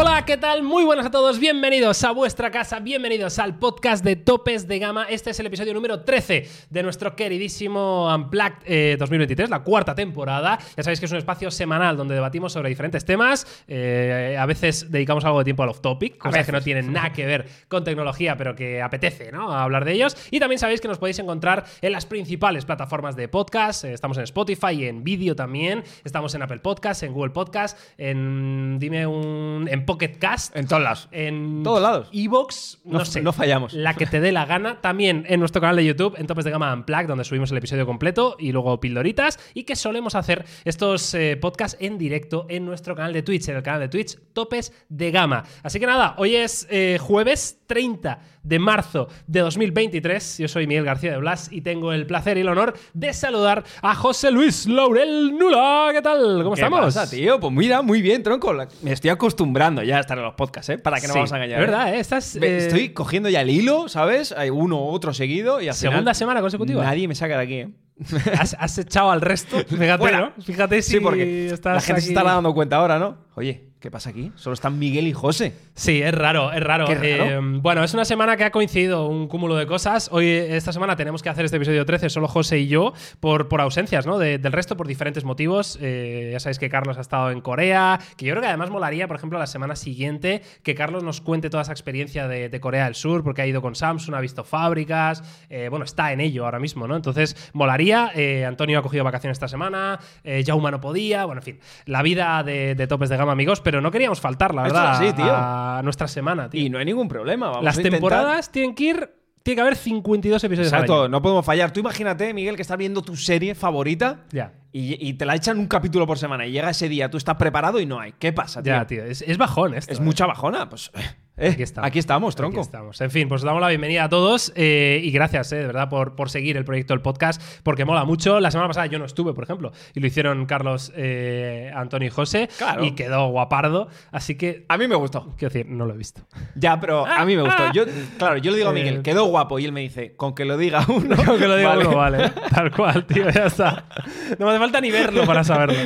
Hola, ¿qué tal? Muy buenas a todos, bienvenidos a vuestra casa, bienvenidos al podcast de Topes de Gama. Este es el episodio número 13 de nuestro queridísimo Unplugged eh, 2023, la cuarta temporada. Ya sabéis que es un espacio semanal donde debatimos sobre diferentes temas. Eh, a veces dedicamos algo de tiempo al off-topic, cosas que no tienen nada que ver con tecnología, pero que apetece ¿no? hablar de ellos. Y también sabéis que nos podéis encontrar en las principales plataformas de podcast. Eh, estamos en Spotify y en vídeo también. Estamos en Apple Podcast, en Google Podcast, en. Dime un. En Pocket Cast. En todos lados. En Todos lados. Evox, no, No- sé. no fallamos. La que te dé la gana. También en nuestro canal de YouTube, en Topes de Gama Unplugged, donde subimos el episodio completo y luego pildoritas. Y que solemos hacer estos eh, podcasts en directo en nuestro canal de Twitch, en el canal de Twitch Topes de Gama. Así que nada, hoy es eh, jueves 30 de marzo de 2023. Yo soy Miguel García de Blas y tengo el placer y el honor de saludar a José Luis Laurel Nula. ¿Qué tal? ¿Cómo ¿Qué estamos? pasa, tío? Pues mira, muy bien, tronco. Me estoy ya estar en los podcasts, ¿eh? Para que no Sí, vamos a engañar. Es verdad, ¿eh? Estás, Ve, eh, Estoy cogiendo ya el hilo, ¿sabes? Hay uno u otro seguido y al final Segunda semana consecutiva. Nadie me saca de aquí, ¿eh? Has, has echado al resto. Fíjate, Fuera. ¿no? Fíjate si sí, porque estás la gente se está dando cuenta ahora, ¿no? Oye, ¿qué pasa aquí? Solo están Miguel y José. Sí, es raro, es raro. Qué raro. Eh, bueno, es una semana que ha coincidido un cúmulo de cosas. Hoy, esta semana, tenemos que hacer este episodio 13, solo José y yo, por, por ausencias, ¿no? De- del resto, por diferentes motivos. Eh, ya sabéis que Carlos ha estado en Corea, que yo creo que además molaría, por ejemplo, la semana siguiente, que Carlos nos cuente toda esa experiencia de, de Corea del Sur, porque ha ido con Samsung, ha visto fábricas, eh, bueno, está en ello ahora mismo, ¿no? Entonces, molaría. Antonio ha cogido vacaciones esta semana, Jauma no podía, bueno, en fin, la vida de, de topes de gama, amigos, pero no queríamos faltar, la verdad, es así, tío. a nuestra semana, tío. Y no hay ningún problema. Vamos Las a intentar- temporadas tienen que ir. Tiene que haber 52 episodios. al Exacto, año. no podemos fallar. Tú imagínate, Miguel, que estás viendo tu serie favorita Ya. y, y te la echan un capítulo por semana y llega ese día, tú estás preparado y no hay. ¿Qué pasa, tío? Ya, tío. Es, es bajón esto. Es ¿eh? mucha bajona. Pues eh, Aquí estamos. aquí estamos, tronco. Aquí estamos. En fin, pues os damos la bienvenida a todos eh, y gracias, eh, de verdad, por, por seguir el proyecto del podcast, porque mola mucho. La semana pasada yo no estuve, por ejemplo, y lo hicieron Carlos, Antonio y José, Claro. y quedó guapardo. Así que, A mí me gustó. quiero decir, no lo he visto. Ya, pero a mí me gustó. Yo, claro, yo le digo a. Miguel, quedó guapo y él me dice, con que lo diga uno. Creo que lo digo vale. uno, vale. Tal cual, tío, ya está. No me hace falta ni verlo para saberlo.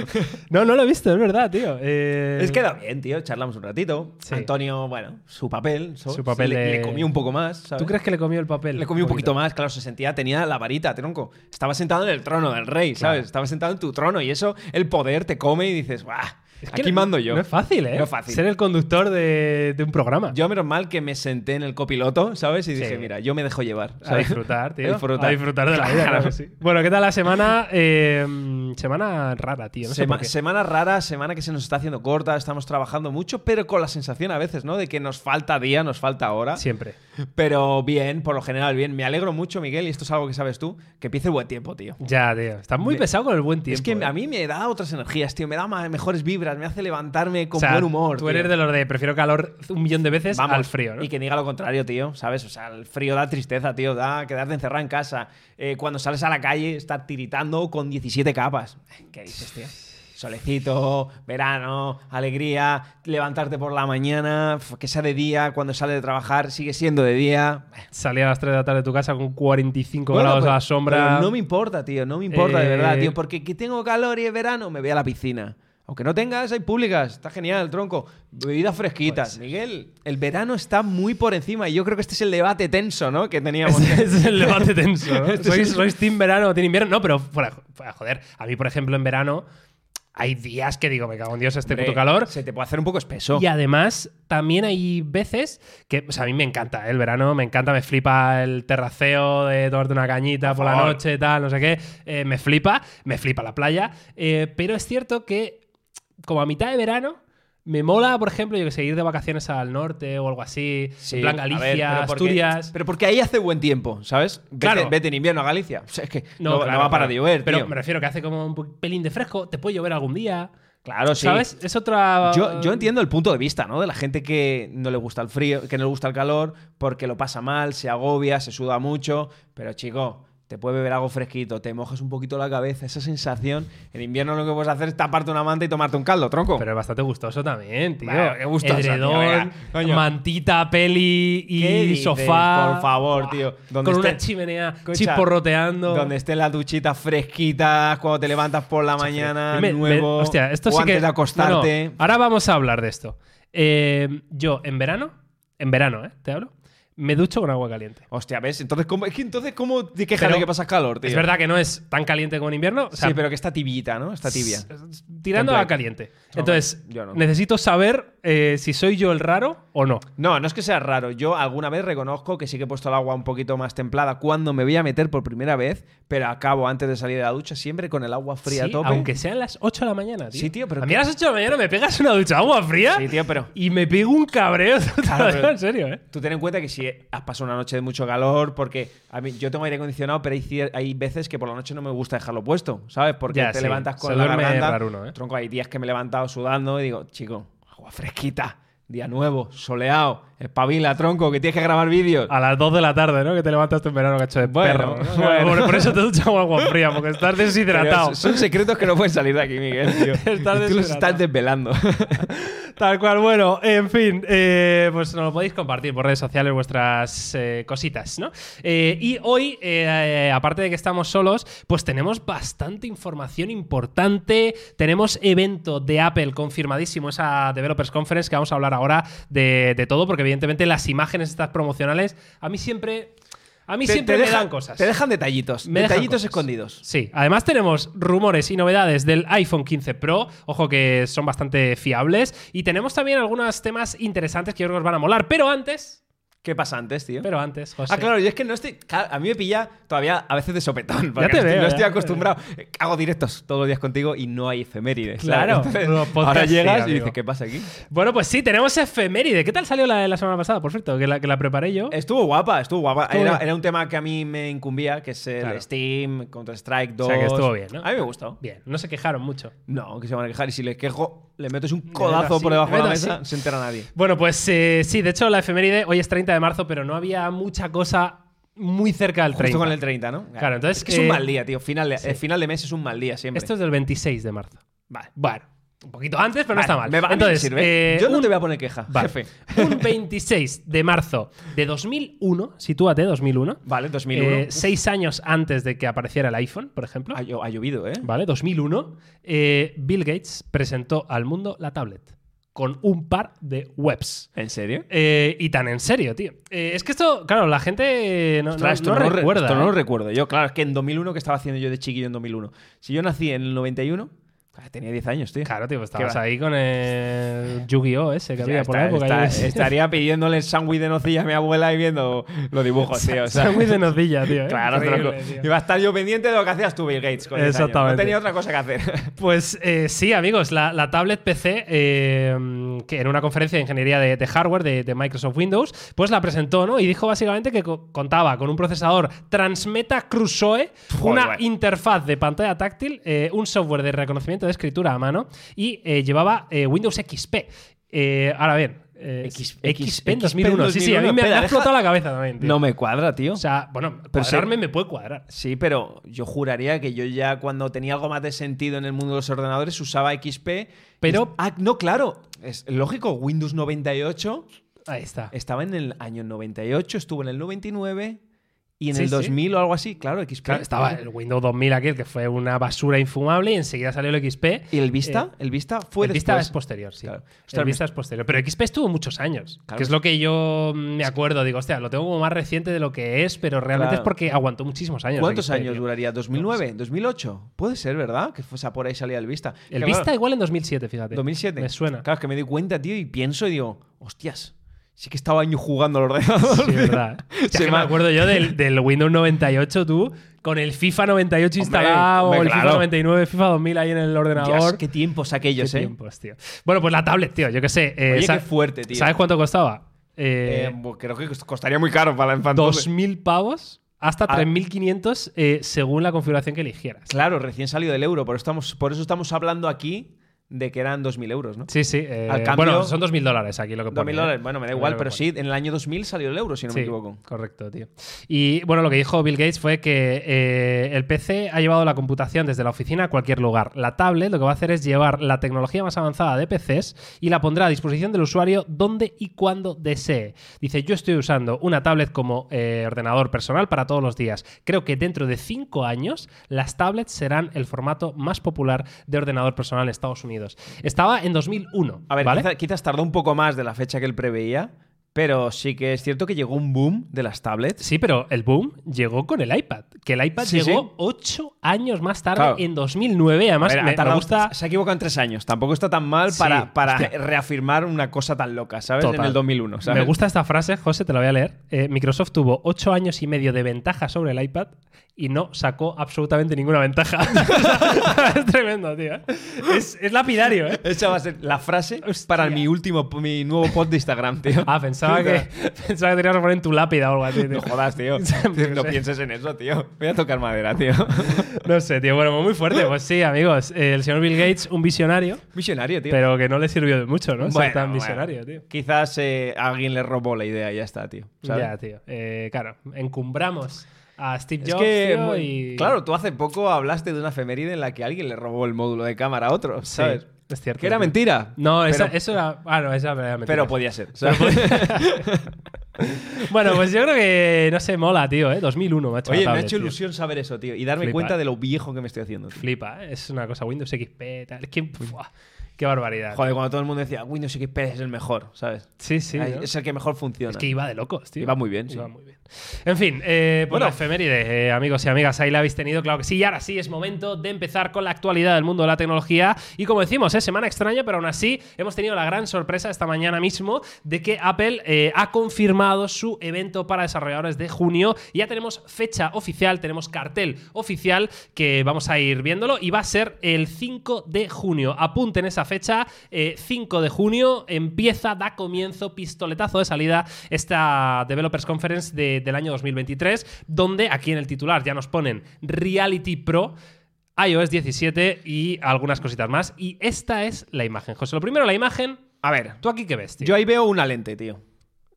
No, no lo he visto, es verdad, tío. Es queda bien, tío. Charlamos un ratito. Sí. Antonio, bueno, su papel. Su papel le, de- le comió un poco más. ¿sabes? ¿Tú crees que le comió el papel? Le comió un poquito más, claro, se sentía, tenía la varita, tronco. Estaba sentado en el trono del rey, Claro. ¿sabes? Estaba sentado en tu trono y eso, el poder te come y dices, ¡guau! Es que Aquí mando yo. No es fácil, ¿eh? No es fácil. Ser el conductor de, de un programa. Yo, menos mal que me senté en el copiloto, ¿sabes? Y Sí. dije, mira, yo me dejo llevar. A disfrutar, tío. A disfrutar. A disfrutar de la vida, Claro. sí. Bueno, ¿qué tal la semana? Eh, semana rara, tío. No sé Sema- por qué. semana rara, semana que se nos está haciendo corta, estamos trabajando mucho, pero con la sensación a veces, ¿no? De que nos falta día, nos falta hora. Siempre. Pero bien, por lo general, bien. Me alegro mucho, Miguel, y esto es algo que sabes tú, que empiece el buen tiempo, tío. Ya, tío. Estás muy Me- pesado con el buen tiempo. es que eh. a mí me da otras energías, tío. Me da mejores vibras, me hace levantarme con O sea, buen humor. Tú tío. eres de los de prefiero calor un millón de veces Vamos, al frío, ¿no? Y que diga lo contrario, tío, ¿sabes? O sea, el frío da tristeza, tío, da quedarte encerrado en casa. Eh, cuando sales a la calle, estar tiritando con 17 capas. ¿Qué dices, tío? Solecito, verano, alegría, levantarte por la mañana, que sea de día, cuando sale de trabajar, sigue siendo de día. Salí a las 3 de la tarde de tu casa con 45 Bueno, grados pues, a la sombra. no me importa, tío, no me importa de Eh, verdad, tío, porque que tengo calor y es verano, me voy a la piscina. Aunque no tengas, hay públicas, está genial, tronco. Bebidas fresquitas. Pues Miguel, el verano está muy por encima y yo creo que este es el debate tenso, ¿no? Que teníamos. Ese es el debate tenso, ¿no? Este es ¿Sois, el- sois team verano o team invierno? No, pero fuera, fuera, joder. A mí, por ejemplo, en verano hay días que digo, me cago en Dios este Hombre, puto calor. Se te puede hacer un poco espeso. Y además, también hay veces que, o sea, a mí me encanta ¿eh? el verano, me encanta, me flipa el terraceo de tomarte una cañita por, la noche, tal, no sé qué. Eh, me flipa, me flipa la playa. Eh, pero es cierto que, como a mitad de verano, me mola, por ejemplo, yo que sé, ir de vacaciones al norte o algo así. Sí, en plan a ver, Galicia, pero porque- Asturias. Pero porque ahí hace buen tiempo, ¿sabes? Vete, Claro. vete en invierno a Galicia. O sea, es que no, No, va a parar claro. de llover, Pero tío. me refiero que hace como un pelín de fresco, te puede llover algún día. Claro, sí. ¿Sabes? Es otra. Yo, yo entiendo el punto de vista, ¿no? De la gente que no le gusta el frío, que no le gusta el calor, porque lo pasa mal, se agobia, se suda mucho. Pero, chico, te puedes beber algo fresquito, te mojas un poquito la cabeza, esa sensación. En invierno lo que puedes hacer es taparte una manta y tomarte un caldo, tronco. Pero es bastante gustoso también, tío. Qué gustoso, tío, Edredón, venga, coño. mantita, peli ¿Qué y sofá. Por favor, tío. Donde Con una esté- chimenea Escucha, chisporroteando. Donde estén las duchitas fresquitas, cuando te levantas por la mañana, Me- me- nuevo. hostia, esto o sí antes que. de acostarte. No, no, Ahora vamos a hablar de esto. Eh, yo, en verano, en verano, ¿eh? Te hablo. Me ducho con agua caliente. Hostia, ¿ves? Entonces, ¿cómo, es que entonces, ¿cómo te quejas Pero de que pasas calor, tío? Es verdad que no es tan caliente como en invierno. o sea, sí, pero que está tibiita, ¿no? Está tibia. Tirando a caliente. No, Entonces, yo no. necesito saber eh, si soy yo el raro o no. No, no es que sea raro. Yo alguna vez reconozco que sí que he puesto el agua un poquito más templada cuando me voy a meter por primera vez, pero acabo antes de salir de la ducha siempre con el agua fría Sí, a tope. Aunque sean las 8 de la mañana, tío. Sí, tío, pero A mí a las 8 de la mañana me pegas una ducha de agua fría Sí, tío, pero y me pego un cabreo. Claro, en serio, ¿eh? tú ten en cuenta que si has pasado una noche de mucho calor, porque a mí, yo tengo aire acondicionado, pero hay, veces que por la noche no me gusta dejarlo puesto, ¿sabes? Porque Ya, te sí. levantas con Se la garganta. raruno, ¿eh? Tronco, hay días que me he levantado sudando y digo, chico, agua fresquita, día nuevo, soleado, espabila, tronco, que tienes que grabar vídeos. A las 2 de la tarde, ¿no? Que te levantas en verano, cacho de Bueno, perro. bueno. Por, por eso te duchas con agua fría, porque estás Pero deshidratado. son secretos que no pueden salir de aquí, Miguel, tío. Estás Y tú los estás desvelando. Tal cual, bueno, en fin, eh, pues nos lo podéis compartir por redes sociales vuestras eh, cositas, ¿no? Eh, y hoy, aparte de que estamos solos, pues tenemos bastante información importante. Tenemos evento de Apple confirmadísimo, esa Developers Conference, que vamos a hablar ahora de todo, porque evidentemente las imágenes estas promocionales, a mí siempre... A mí Te- siempre te me dejan- dan cosas. Te dejan detallitos. Me detallitos escondidos. Sí, además tenemos rumores y novedades del iPhone 15 Pro, ojo que son bastante fiables, y tenemos también algunos temas interesantes que yo creo que os van a molar, pero antes, ¿Qué pasa antes, tío? pero antes, José. Ah, claro, yo es que no estoy. a mí me pilla todavía a veces de sopetón. porque te no estoy- veo, No ya estoy te acostumbrado. Eh, Hago directos todos los días contigo y no hay efemérides. Claro, Entonces, ahora sí, llegas y dices, ¿qué pasa aquí? Bueno, pues sí, tenemos efeméride. ¿Qué tal salió la, la semana pasada, por cierto? Que la, que la preparé yo. Estuvo guapa, estuvo guapa. Estuvo era, un tema que a mí me incumbía, que es el Claro. Steam, Counter-Strike 2. O sea, que estuvo bien, ¿no? A mí me gustó. Bien, no se quejaron mucho. No, que se van a quejar. Y si le quejo, le metes un codazo por debajo de la mesa, no se entera nadie. Bueno, pues eh, sí, de hecho la efeméride hoy es 30 de marzo, pero no había mucha cosa muy cerca del 30. Justo con el 30, ¿no? Claro, entonces, Es que es un eh, mal día, tío. Final de, sí. el final de mes es un mal día siempre. Esto es del 26 de marzo. Vale. Bueno, un poquito antes, pero no está mal. me va- me Entonces, sirve. eh, Yo no un- te voy a poner queja, Vale. jefe. Un 26 de marzo de 2001, sitúate, 2001. Vale, 2001. eh, seis años antes de que apareciera el iPhone, por ejemplo. ha, llo- ha llovido, ¿eh? Vale, 2001. eh, Bill Gates presentó al mundo la tablet con un par de webs. ¿En serio? Eh, y tan en serio, tío. Eh, es que esto, claro, la gente eh, no, Ostras, no- no lo re- recuerda. esto no lo recuerdo yo. Claro, es que en 2001, que estaba haciendo yo de chiquillo en 2001? Si yo nací en el 91, ah, tenía 10 años, tío. Claro, tío, pues ¿Qué estabas ahí con el Yu-Gi-Oh! ese que había por la época. está- estaría pidiéndole sándwich de nocilla a mi abuela y viendo los dibujos, tío. o sea. Está muy de nocilla, tío. ¿eh? Claro, Increíble, tronco. tío. Iba a estar yo pendiente de lo que hacías tú, Bill Gates. Con 10 años. Exactamente. No tenía otra cosa que hacer. Pues eh, sí, amigos, la, la tablet PC, eh, que en una conferencia de ingeniería de, de hardware de, de Microsoft Windows, pues la presentó, ¿no? Y dijo básicamente que co- contaba con un procesador Transmeta Crusoe, una interfaz de pantalla táctil, un software de reconocimiento de escritura a mano y eh, llevaba eh, Windows XP. Eh, ahora bien, eh, X- XP en XP 2001. Sí, sí, a mí me, ha deja- explotado la cabeza también. tío. No me cuadra, tío. O sea, bueno, Pero cuadrarme me puede cuadrar. Sí, pero yo juraría que yo ya cuando tenía algo más de sentido en el mundo de los ordenadores usaba XP. Pero- Es- Ah, no, claro. Es lógico, Windows 98 Ahí está. estaba en el año 98, estuvo en el 99 y en Sí, el sí. 2000 o algo así, claro, XP. Claro, estaba el Windows 2000 aquel que fue una basura infumable y enseguida salió el XP. ¿Y el Vista? Eh, ¿El Vista fue el Vista después? es posterior, sí. Claro. el Vista es posterior. Pero XP estuvo muchos años. Claro. Que es lo que yo me acuerdo. Digo, hostia, lo tengo como más reciente de lo que es, pero realmente es porque aguantó muchísimos años. ¿Cuántos XP, años duraría? ¿2009? ¿2008? Puede ser, ¿verdad? Que fuese por ahí salía el Vista. El Que, Vista igual en 2007, fíjate. 2007. Me suena. Claro, es que me di cuenta, tío, y pienso y digo, hostias, sí que estaba años jugando al ordenador. Sí, es verdad. que me acuerdo yo del, del Windows 98, tú, con el FIFA 98 instalado, hombre, el claro. FIFA 99, FIFA 2000 ahí en el ordenador. Dios, qué tiempos Qué aquellos, ¿eh? tiempos, tío. Bueno, pues la tablet, tío, yo qué sé. eh, Oye, qué fuerte, tío. ¿Sabes cuánto costaba? Eh, Eh, bu- creo que costaría muy caro para la infancia. 2.000 pavos hasta Ah. 3.500 eh, según la configuración que eligieras. Claro, recién salido del euro, por eso estamos, por eso estamos hablando aquí de que eran 2.000 euros, ¿no? Sí, sí. eh, Al cambio- bueno, son 2.000 dólares aquí lo que pone. 2.000 ¿eh? dólares, bueno, me da igual, pero pone. sí, en el año 2000 salió el euro, si no Sí, me equivoco. Correcto, tío. Y bueno, lo que dijo Bill Gates fue que eh, el PC ha llevado la computación desde la oficina a cualquier lugar. La tablet lo que va a hacer es llevar la tecnología más avanzada de PCs y la pondrá a disposición del usuario donde y cuando desee. Dice, yo estoy usando una tablet como eh, ordenador personal para todos los días. Creo que dentro de cinco años las tablets serán el formato más popular de ordenador personal en Estados Unidos. Estaba en 2001. A ver, ¿vale? quizá- quizás tardó un poco más de la fecha que él preveía, pero sí que es cierto que llegó un boom de las tablets. Sí, pero el boom llegó con el iPad. Que el iPad Sí, llegó sí. ocho años más tarde, Claro. en 2009. Además, ver, me, me tardado- gusta. Se ha equivocado en tres años. Tampoco está tan mal Sí, para, para reafirmar una cosa tan loca, ¿sabes? Total. En el 2001, ¿sabes? Me gusta esta frase, José, te la voy a leer. Eh, Microsoft tuvo ocho años y medio de ventaja sobre el iPad y no sacó absolutamente ninguna ventaja. es tremendo, tío. ¿eh? Es, es lapidario, ¿eh? Esa va a ser la frase Hostia. para mi último, mi nuevo post de Instagram, tío. Ah, pensaba que, pensaba que tenías que poner en tu lápida o algo así, tío. No jodas, tío. No pienses en eso, tío. Voy a tocar madera, tío. No sé, tío. Bueno, muy fuerte. Pues sí, amigos. El señor Bill Gates, un visionario, Visionario, tío. pero que no le sirvió de mucho, ¿no? Ser Bueno, tan bueno. visionario, tío. Quizás eh, alguien le robó la idea y ya está, tío. ¿sabes? Ya, tío. Eh, claro, encumbramos a Steve Es Jobs que, tío, muy- y... claro, tú hace poco hablaste de una efeméride en la que alguien le robó el módulo de cámara a otro, Sí, ¿sabes? Es cierto. Que era mentira. No, esa- pero, eso era... Ah, no, esa era mentira. pero podía ser. Bueno, pues yo creo que, no sé, mola, tío, ¿eh? 2001, macho. Oye, me ha hecho tío. ilusión saber eso, tío. Y darme Flipa, cuenta ¿eh? de lo viejo que me estoy haciendo. tío. Flipa, ¿eh? Es una cosa Windows XP, tal. Es que... ¡fua! ¡Qué barbaridad! Joder, cuando todo el mundo decía Windows XP es el mejor, ¿sabes? Sí, sí. Ay, ¿no? Es el que mejor funciona. Es que iba de locos, tío. Iba muy bien, sí. Iba muy bien. En fin, eh, pues Bueno. la efeméride, eh, amigos y amigas, ahí la habéis tenido, claro que sí. Y ahora sí es momento de empezar con la actualidad del mundo de la tecnología. Y como decimos, es semana extraña, pero aún así hemos tenido la gran sorpresa esta mañana mismo de que Apple eh, ha confirmado su evento para desarrolladores de junio. Ya tenemos fecha oficial, tenemos cartel oficial que vamos a ir viéndolo y va a ser el 5 de junio. Apunten esa fecha, eh, 5 de junio empieza, da comienzo, pistoletazo de salida esta Developers Conference de- del año 2023, donde aquí en el titular ya nos ponen Reality Pro. iOS 17 y algunas cositas más. Y esta es la imagen. José, lo primero, la imagen. A ver, ¿Tú aquí qué ves, tío? yo ahí veo una lente, tío.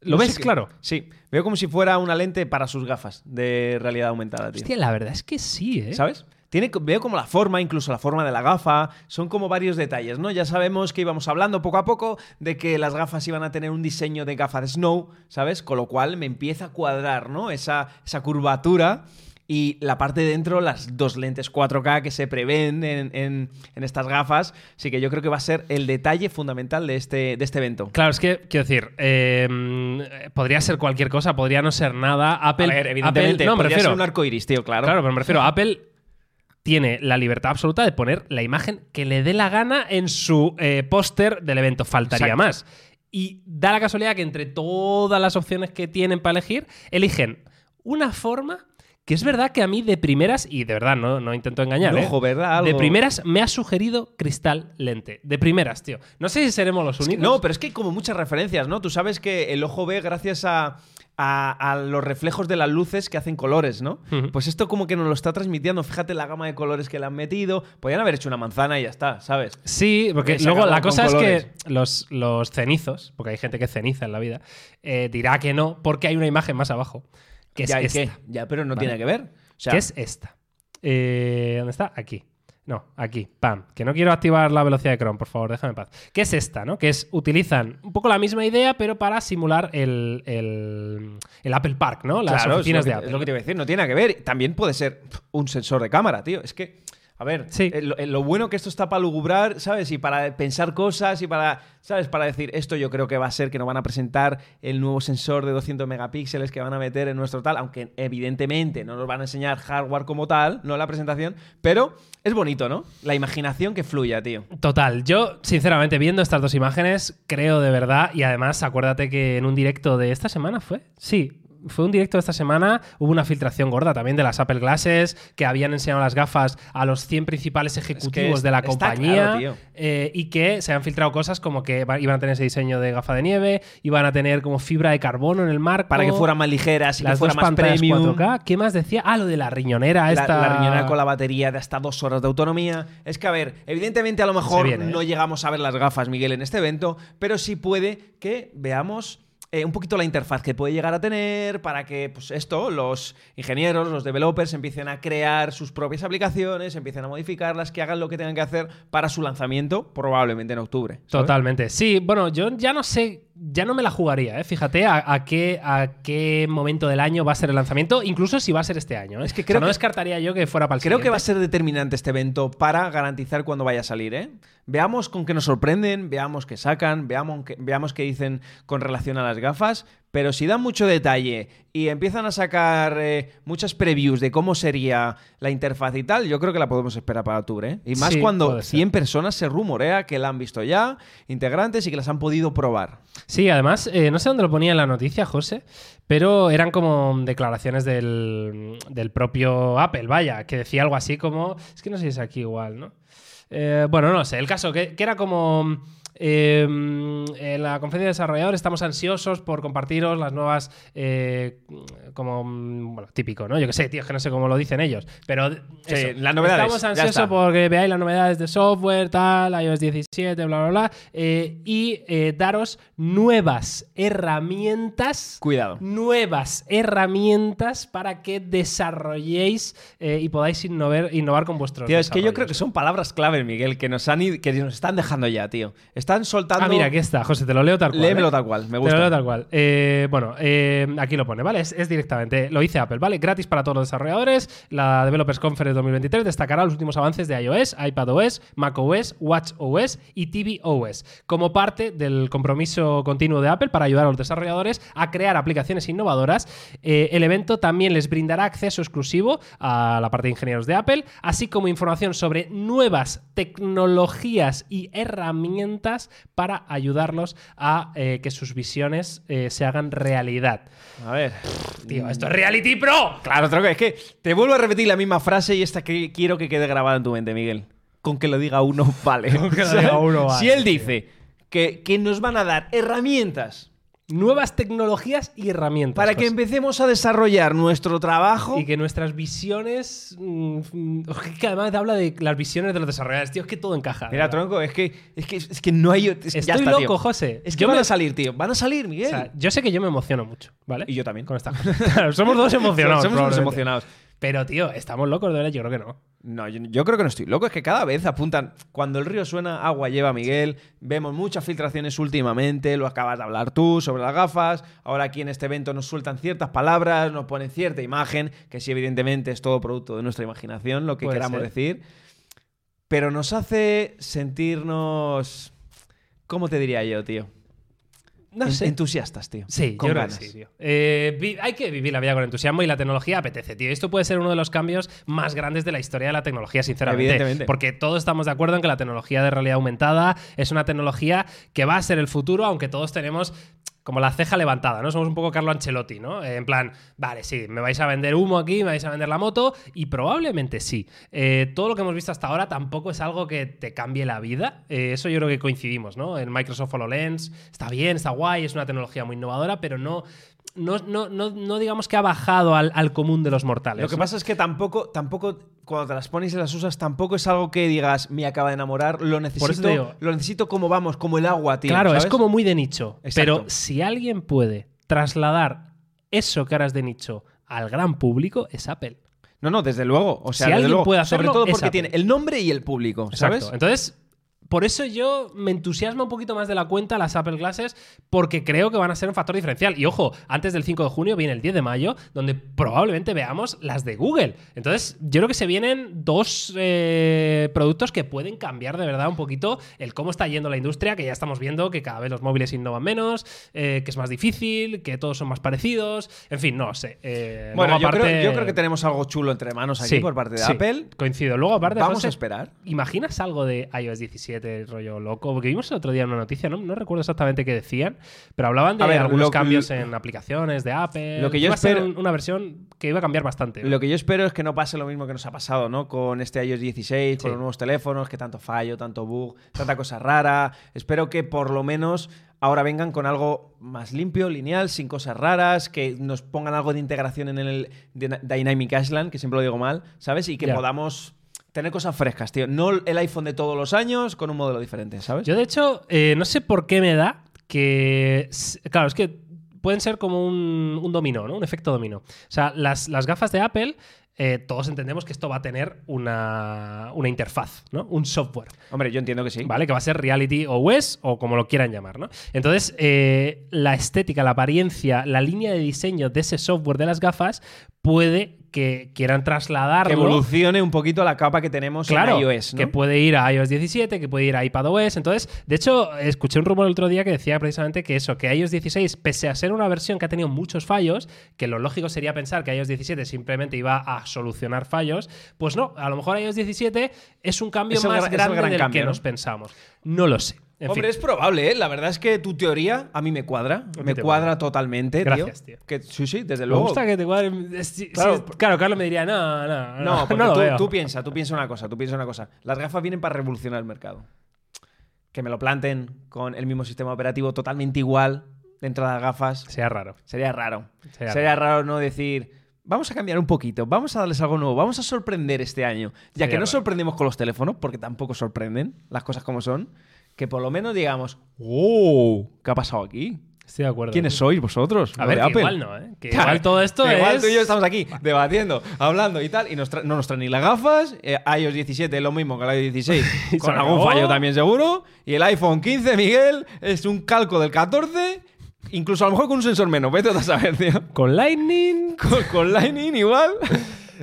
¿Lo No ves claro? Sí, veo como si fuera una lente para sus gafas de realidad aumentada, tío. Hostia, la verdad es que sí, ¿eh? ¿Sabes? Tiene, veo como la forma, incluso la forma de la gafa, son como varios detalles, ¿no? Ya sabemos que íbamos hablando poco a poco de que las gafas iban a tener un diseño de gafa de snow, ¿sabes? Con lo cual me empieza a cuadrar, ¿no? Esa, esa curvatura y la parte de dentro, las dos lentes 4K que se prevén en, en- en estas gafas, sí que yo creo que va a ser el detalle fundamental de este, de este evento. Claro, es que, quiero decir, eh, podría ser cualquier cosa, podría no ser nada. Apple, a ver, evidentemente, Apple- no, me refiero, ser un arco iris, tío, claro. Claro, pero me refiero, Apple tiene la libertad absoluta de poner la imagen que le dé la gana en su eh, póster del evento. Faltaría Exacto. más. Y da la casualidad que entre todas las opciones que tienen para elegir, eligen una forma que es verdad que a mí de primeras, y de verdad no, no intento engañar, Un ¿eh? ojo, ¿verdad? de primeras me ha sugerido cristal lente. De primeras, tío. No sé si seremos los Es que- únicos. no, pero es que hay como muchas referencias, ¿no? Tú sabes que el ojo ve gracias a, a- a los reflejos de las luces que hacen colores, ¿no? Pues esto como que nos lo está transmitiendo. Fíjate la gama de colores que le han metido. Podrían haber hecho una manzana y ya está, ¿sabes? Sí, porque Porque luego la cosa es que los, los cenizos, porque hay gente que ceniza en la vida, eh, dirá que no, porque hay una imagen más abajo, que es ya, ¿y esta. qué? Ya, pero no Vale. tiene que ver. O sea, que es esta. Eh, ¿Dónde está? Aquí. No, aquí. Pam. Que no quiero activar la velocidad de Chrome, por favor, déjame en paz. ¿Qué es esta, no? Que es, utilizan un poco la misma idea, pero para simular el, el, el Apple Park, ¿no? Las claro, oficinas es lo, de Apple. es lo que te iba a decir. No tiene nada que ver. También puede ser un sensor de cámara, tío. Es que... A ver, Sí. eh, lo, eh, lo bueno que esto está para lugubrar, ¿sabes? Y para pensar cosas y para, ¿sabes? Para decir, esto yo creo que va a ser que nos van a presentar el nuevo sensor de 200 megapíxeles que van a meter en nuestro tal, aunque evidentemente no nos van a enseñar hardware como tal, no la presentación, pero es bonito, ¿no? La imaginación que fluya, tío. Total, yo sinceramente viendo estas dos imágenes creo de verdad y además acuérdate que en un directo de esta semana fue, sí, fue un directo de esta semana, hubo una filtración gorda también de las Apple Glasses, que habían enseñado las gafas a los 100 principales ejecutivos es- de la compañía claro, eh, y que se han filtrado cosas como que iban a tener ese diseño de gafa de nieve, iban a tener como fibra de carbono en el marco. Para que fueran más ligeras y que las fuera dos más pantallas premium. 4K. ¿Qué más decía? Ah, lo de la riñonera esta. la riñonera con la batería de hasta dos horas de autonomía. Es que, a ver, evidentemente a lo mejor viene, ¿eh? no llegamos a ver las gafas, Miguel, en este evento, pero sí puede que veamos eh, un poquito la interfaz que puede llegar a tener para que, pues esto, los ingenieros, los developers empiecen a crear sus propias aplicaciones, empiecen a modificarlas, que hagan lo que tengan que hacer para su lanzamiento, probablemente en octubre. Totalmente. Sí, bueno, yo ya no sé, ya no me la jugaría, ¿eh? Fíjate a, a qué, a qué momento del año va a ser el lanzamiento, incluso si va a ser este año. ¿eh? Es que O sea, creo no que- descartaría yo que fuera para el Creo que va a ser determinante este evento para garantizar cuándo vaya a salir, ¿eh? Veamos con qué nos sorprenden, veamos qué sacan, veamos qué, veamos qué dicen con relación a las gafas, pero si dan mucho detalle y empiezan a sacar eh, muchas previews de cómo sería la interfaz y tal, yo creo que la podemos esperar para octubre, ¿eh? Y más Sí, cuando puede ser. 100 personas se rumorea que la han visto ya, integrantes, y que las han podido probar. Sí, además, eh, no sé dónde lo ponía en la noticia, José, pero eran como declaraciones del, del propio Apple, vaya, que decía algo así como. Es que no sé si es aquí igual, ¿no? Eh, bueno, no sé, el caso, que, que era como. Eh, en la conferencia de desarrolladores estamos ansiosos por compartiros las nuevas. eh, como. mm, Bueno, típico, ¿no? Yo qué sé, tío, es que no sé cómo lo dicen ellos. Pero. eso, las novedades, Estamos ansiosos porque veáis las novedades de software, tal, iOS 17, bla, bla, bla. eh, y eh, daros nuevas herramientas. Cuidado. Nuevas herramientas para que desarrolléis y podáis innovar, innovar con vuestros Tío, es que yo creo que son palabras clave, Miguel, que nos, han id- que nos están dejando ya, tío. Están soltando... Ah, mira, aquí está, José, te lo leo tal cual. Léemelo ¿eh? tal cual, me Te gusta. lo leo tal cual. Eh, bueno, eh, aquí lo pone, ¿vale? Es, es directamente, lo dice Apple, ¿vale? Gratis para todos los desarrolladores. La Developers Conference 2023 destacará los últimos avances de iOS, iPadOS, macOS, watchOS y tvOS, como parte del compromiso continuo de Apple para ayudar a los desarrolladores a crear aplicaciones innovadoras. El evento también les brindará acceso exclusivo a la parte de ingenieros de Apple, así como información sobre nuevas tecnologías y herramientas para ayudarlos a eh, que sus visiones eh, se hagan realidad. A ver... Tío, esto es Reality Pro. Claro, es que te vuelvo a repetir la misma frase y esta que quiero que quede grabada en tu mente, Miguel. Con que lo diga uno, vale. Con que lo diga uno, Si vale, él dice que, que nos van a dar herramientas Nuevas tecnologías y herramientas. para que empecemos a desarrollar nuestro trabajo... Y que nuestras visiones. mm, que además habla de las visiones de los desarrolladores, tío. Es que todo encaja. Mira, ¿verdad? tronco, es que, es que, es que no hay... es que ya Estoy está, loco, tío. José. Es que Yo van me- a salir, tío. Van a salir, Miguel. O sea, yo sé que yo me emociono mucho, ¿vale? y yo también. Con. Claro, somos dos emocionados. Somos probablemente. emocionados. Pero, tío, ¿estamos locos de verdad? Yo creo que no. No, yo, yo creo que no estoy loco. Es que cada vez apuntan. Cuando el río suena, agua lleva Miguel. Vemos muchas filtraciones últimamente. Lo acabas de hablar tú sobre las gafas. Ahora aquí en este evento nos sueltan ciertas palabras, nos ponen cierta imagen, que sí, evidentemente es todo producto de nuestra imaginación, lo que Puede queramos ser. decir. Pero nos hace sentirnos. ¿Cómo te diría yo, tío? No En- sé. Entusiastas, tío. Sí, con yo creo que ganas. sí, tío. Eh, vi- hay que vivir la vida con entusiasmo y la tecnología apetece, tío. Esto puede ser uno de los cambios más grandes de la historia de la tecnología, sinceramente. Evidentemente. Porque todos estamos de acuerdo en que la tecnología de realidad aumentada es una tecnología que va a ser el futuro, aunque todos tenemos como la ceja levantada, ¿no? Somos un poco Carlo Ancelotti, ¿no? Eh, en plan, vale, sí, me vais a vender humo aquí, me vais a vender la moto, y probablemente sí. Eh, todo lo que hemos visto hasta ahora tampoco es algo que te cambie la vida. Eh, eso yo creo que coincidimos, ¿no? El Microsoft HoloLens está bien, está guay, es una tecnología muy innovadora, pero no, no, no, no, no digamos que ha bajado al, al común de los mortales. Lo que pasa es que tampoco, tampoco, cuando te las pones y las usas, tampoco es algo que digas, me acaba de enamorar, lo necesito, digo- lo necesito como vamos, como el agua, tío. Claro, es como muy de nicho. Exacto. Pero si alguien puede trasladar eso que ahora es de nicho al gran público, es Apple. No, no, desde luego. O sea, Si desde alguien luego, puede hacerlo, sobre todo porque tiene el nombre y el público, ¿sabes? Exacto. Entonces, por eso yo me entusiasma un poquito más de la cuenta las Apple Glasses, porque creo que van a ser un factor diferencial. Y ojo, antes del 5 de junio viene el 10 de mayo, donde probablemente veamos las de Google. Entonces, yo creo que se vienen dos eh, productos que pueden cambiar de verdad un poquito el cómo está yendo la industria, que ya estamos viendo que cada vez los móviles innovan menos, eh, que es más difícil, que todos son más parecidos. En fin, no sé. Eh, Bueno, yo, aparte- creo, yo creo que tenemos algo chulo entre manos aquí Sí, por parte de sí, Apple. Coincido. Luego, aparte, Vamos José, a esperar. ¿Imaginas algo de iOS 17? 17 rollo loco. Porque vimos el otro día una noticia, no, no recuerdo exactamente qué decían, pero hablaban de ver, algunos lo- cambios en aplicaciones de Apple. Lo que yo Iba a ser espero- un- una versión que iba a cambiar bastante. Lo que yo espero es que no pase lo mismo que nos ha pasado, ¿no? Con este iOS 16, Sí. con los nuevos teléfonos, que tanto fallo, tanto bug, tanta cosa rara. Espero que por lo menos ahora vengan con algo más limpio, lineal, sin cosas raras, que nos pongan algo de integración en el Dyna- Dynamic Island, que siempre lo digo mal, ¿sabes? Y que Ya. podamos tener cosas frescas, tío. No el iPhone de todos los años con un modelo diferente, ¿sabes? Yo, de hecho, eh, no sé por qué me da que. Claro, es que pueden ser como un, un dominó, ¿no? Un efecto dominó. O sea, las, las gafas de Apple. eh, todos entendemos que esto va a tener una, una interfaz, ¿no? Un software. Hombre, yo entiendo que sí. ¿Vale? Que va a ser Reality OS o como lo quieran llamar, ¿no? Entonces, eh, la estética, la apariencia, la línea de diseño de ese software de las gafas puede que quieran trasladarlo. Que evolucione un poquito la capa que tenemos Claro, en iOS, ¿no? que puede ir a iOS 17, que puede ir a iPadOS. Entonces, de hecho, escuché un rumor el otro día que decía precisamente que eso, que iOS 16, pese a ser una versión que ha tenido muchos fallos, que lo lógico sería pensar que iOS 17 simplemente iba a solucionar fallos, pues no, a lo mejor iOS 17 es un cambio Es más el grande gran del cambio, que ¿no? nos pensamos. No lo sé. En Hombre, fin. es probable, ¿eh? La verdad es que tu teoría a mí me cuadra. Me cuadra totalmente, Gracias, tío. Que, sí, sí, desde Me luego. gusta que te sí, Claro. Carlos me diría, no, no, no, No, porque no tú, veo. tú piensa, tú piensa una cosa, tú piensa una cosa. Las gafas vienen para revolucionar el mercado. Que me lo planten con el mismo sistema operativo totalmente igual dentro de las gafas. Sea raro. Sería raro. Sería Sería, raro no decir, vamos a cambiar un poquito, vamos a darles algo nuevo, vamos a sorprender este año. Ya Sería que no sorprendemos con los teléfonos, porque tampoco sorprenden las cosas como son, que por lo menos digamos, ¡wow! ¿Qué ha pasado aquí? Estoy de acuerdo. ¿Quiénes sois vosotros? A ver, que Apple. igual no, ¿eh? Que Claro, igual todo esto que es. Igual tú y yo estamos aquí debatiendo, hablando y tal, y nos no nos traen ni las gafas. eh, iOS 17 es lo mismo que el iOS 16, Y con algún acabó. fallo también seguro. Y el iPhone 15, Miguel, es un calco del 14, incluso a lo mejor con un sensor menos. Vete a saber, tío. Con Lightning. Con, con Lightning igual.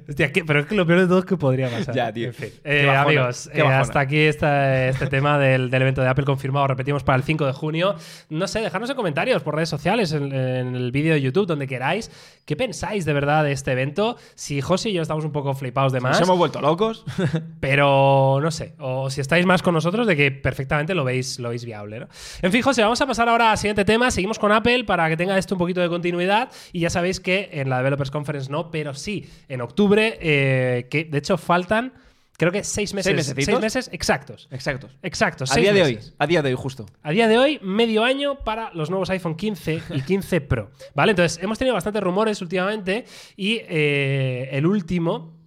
Hostia, ¿qué- pero es que lo peor de todo es que podría pasar. Ya, tío. En fin. Eh, amigos, eh, hasta aquí está este tema del, del evento de Apple confirmado. Repetimos para el 5 de junio. No sé, dejadnos en comentarios por redes sociales, en, en el vídeo de YouTube, donde queráis. ¿Qué pensáis de verdad de este evento? Si José y yo estamos un poco flipados de más. Nos hemos vuelto locos. Pero no sé, o si estáis más con nosotros, de que perfectamente lo veis, lo veis viable. ¿no? En fin, José, vamos a pasar ahora al siguiente tema. Seguimos con Apple para que tenga esto un poquito de continuidad. Y ya sabéis que en la Developers Conference no, pero sí en octubre, eh, que de hecho faltan, creo que seis meses. seis meses exactos. Exacto. Exactos. A día de hoy. A día de hoy, justo. A día de hoy, medio año para los nuevos iPhone 15 y 15 Pro. ¿Vale? Entonces, hemos tenido bastantes rumores últimamente y eh, el último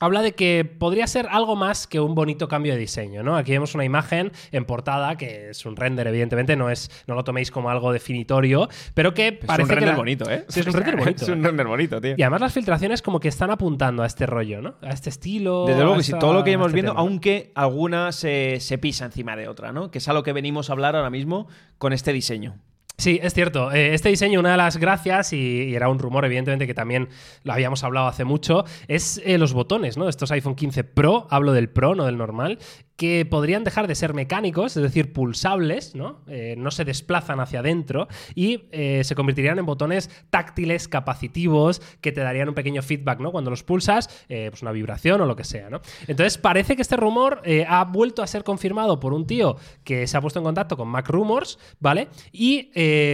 habla de que podría ser algo más que un bonito cambio de diseño, ¿no? Aquí vemos una imagen en portada que es un render, evidentemente, no es no lo toméis como algo definitorio, pero que parece es un que render la- bonito, ¿eh? Sí, es un render bonito. es un render bonito, tío. Y además las filtraciones como que están apuntando a este rollo, ¿no? A este estilo. Desde luego que sí, todo lo que a íbamos este viendo, aunque alguna se, se pisa encima de otra, ¿no? Que es a lo que venimos a hablar ahora mismo con este diseño. Sí, es cierto. Eh, Este diseño, una de las gracias, y, era un rumor, evidentemente, que también lo habíamos hablado hace mucho, es eh, los botones, ¿no? Estos iPhone 15 Pro, hablo del Pro, no del normal, que podrían dejar de ser mecánicos, es decir, pulsables, ¿no? Eh, no se desplazan hacia adentro y eh, se convertirían en botones táctiles, capacitivos, que te darían un pequeño feedback, ¿no? Cuando los pulsas, eh, pues una vibración o lo que sea, ¿no? Entonces parece que este rumor ha vuelto a ser confirmado por un tío que se ha puesto en contacto con Mac Rumors, ¿vale? Y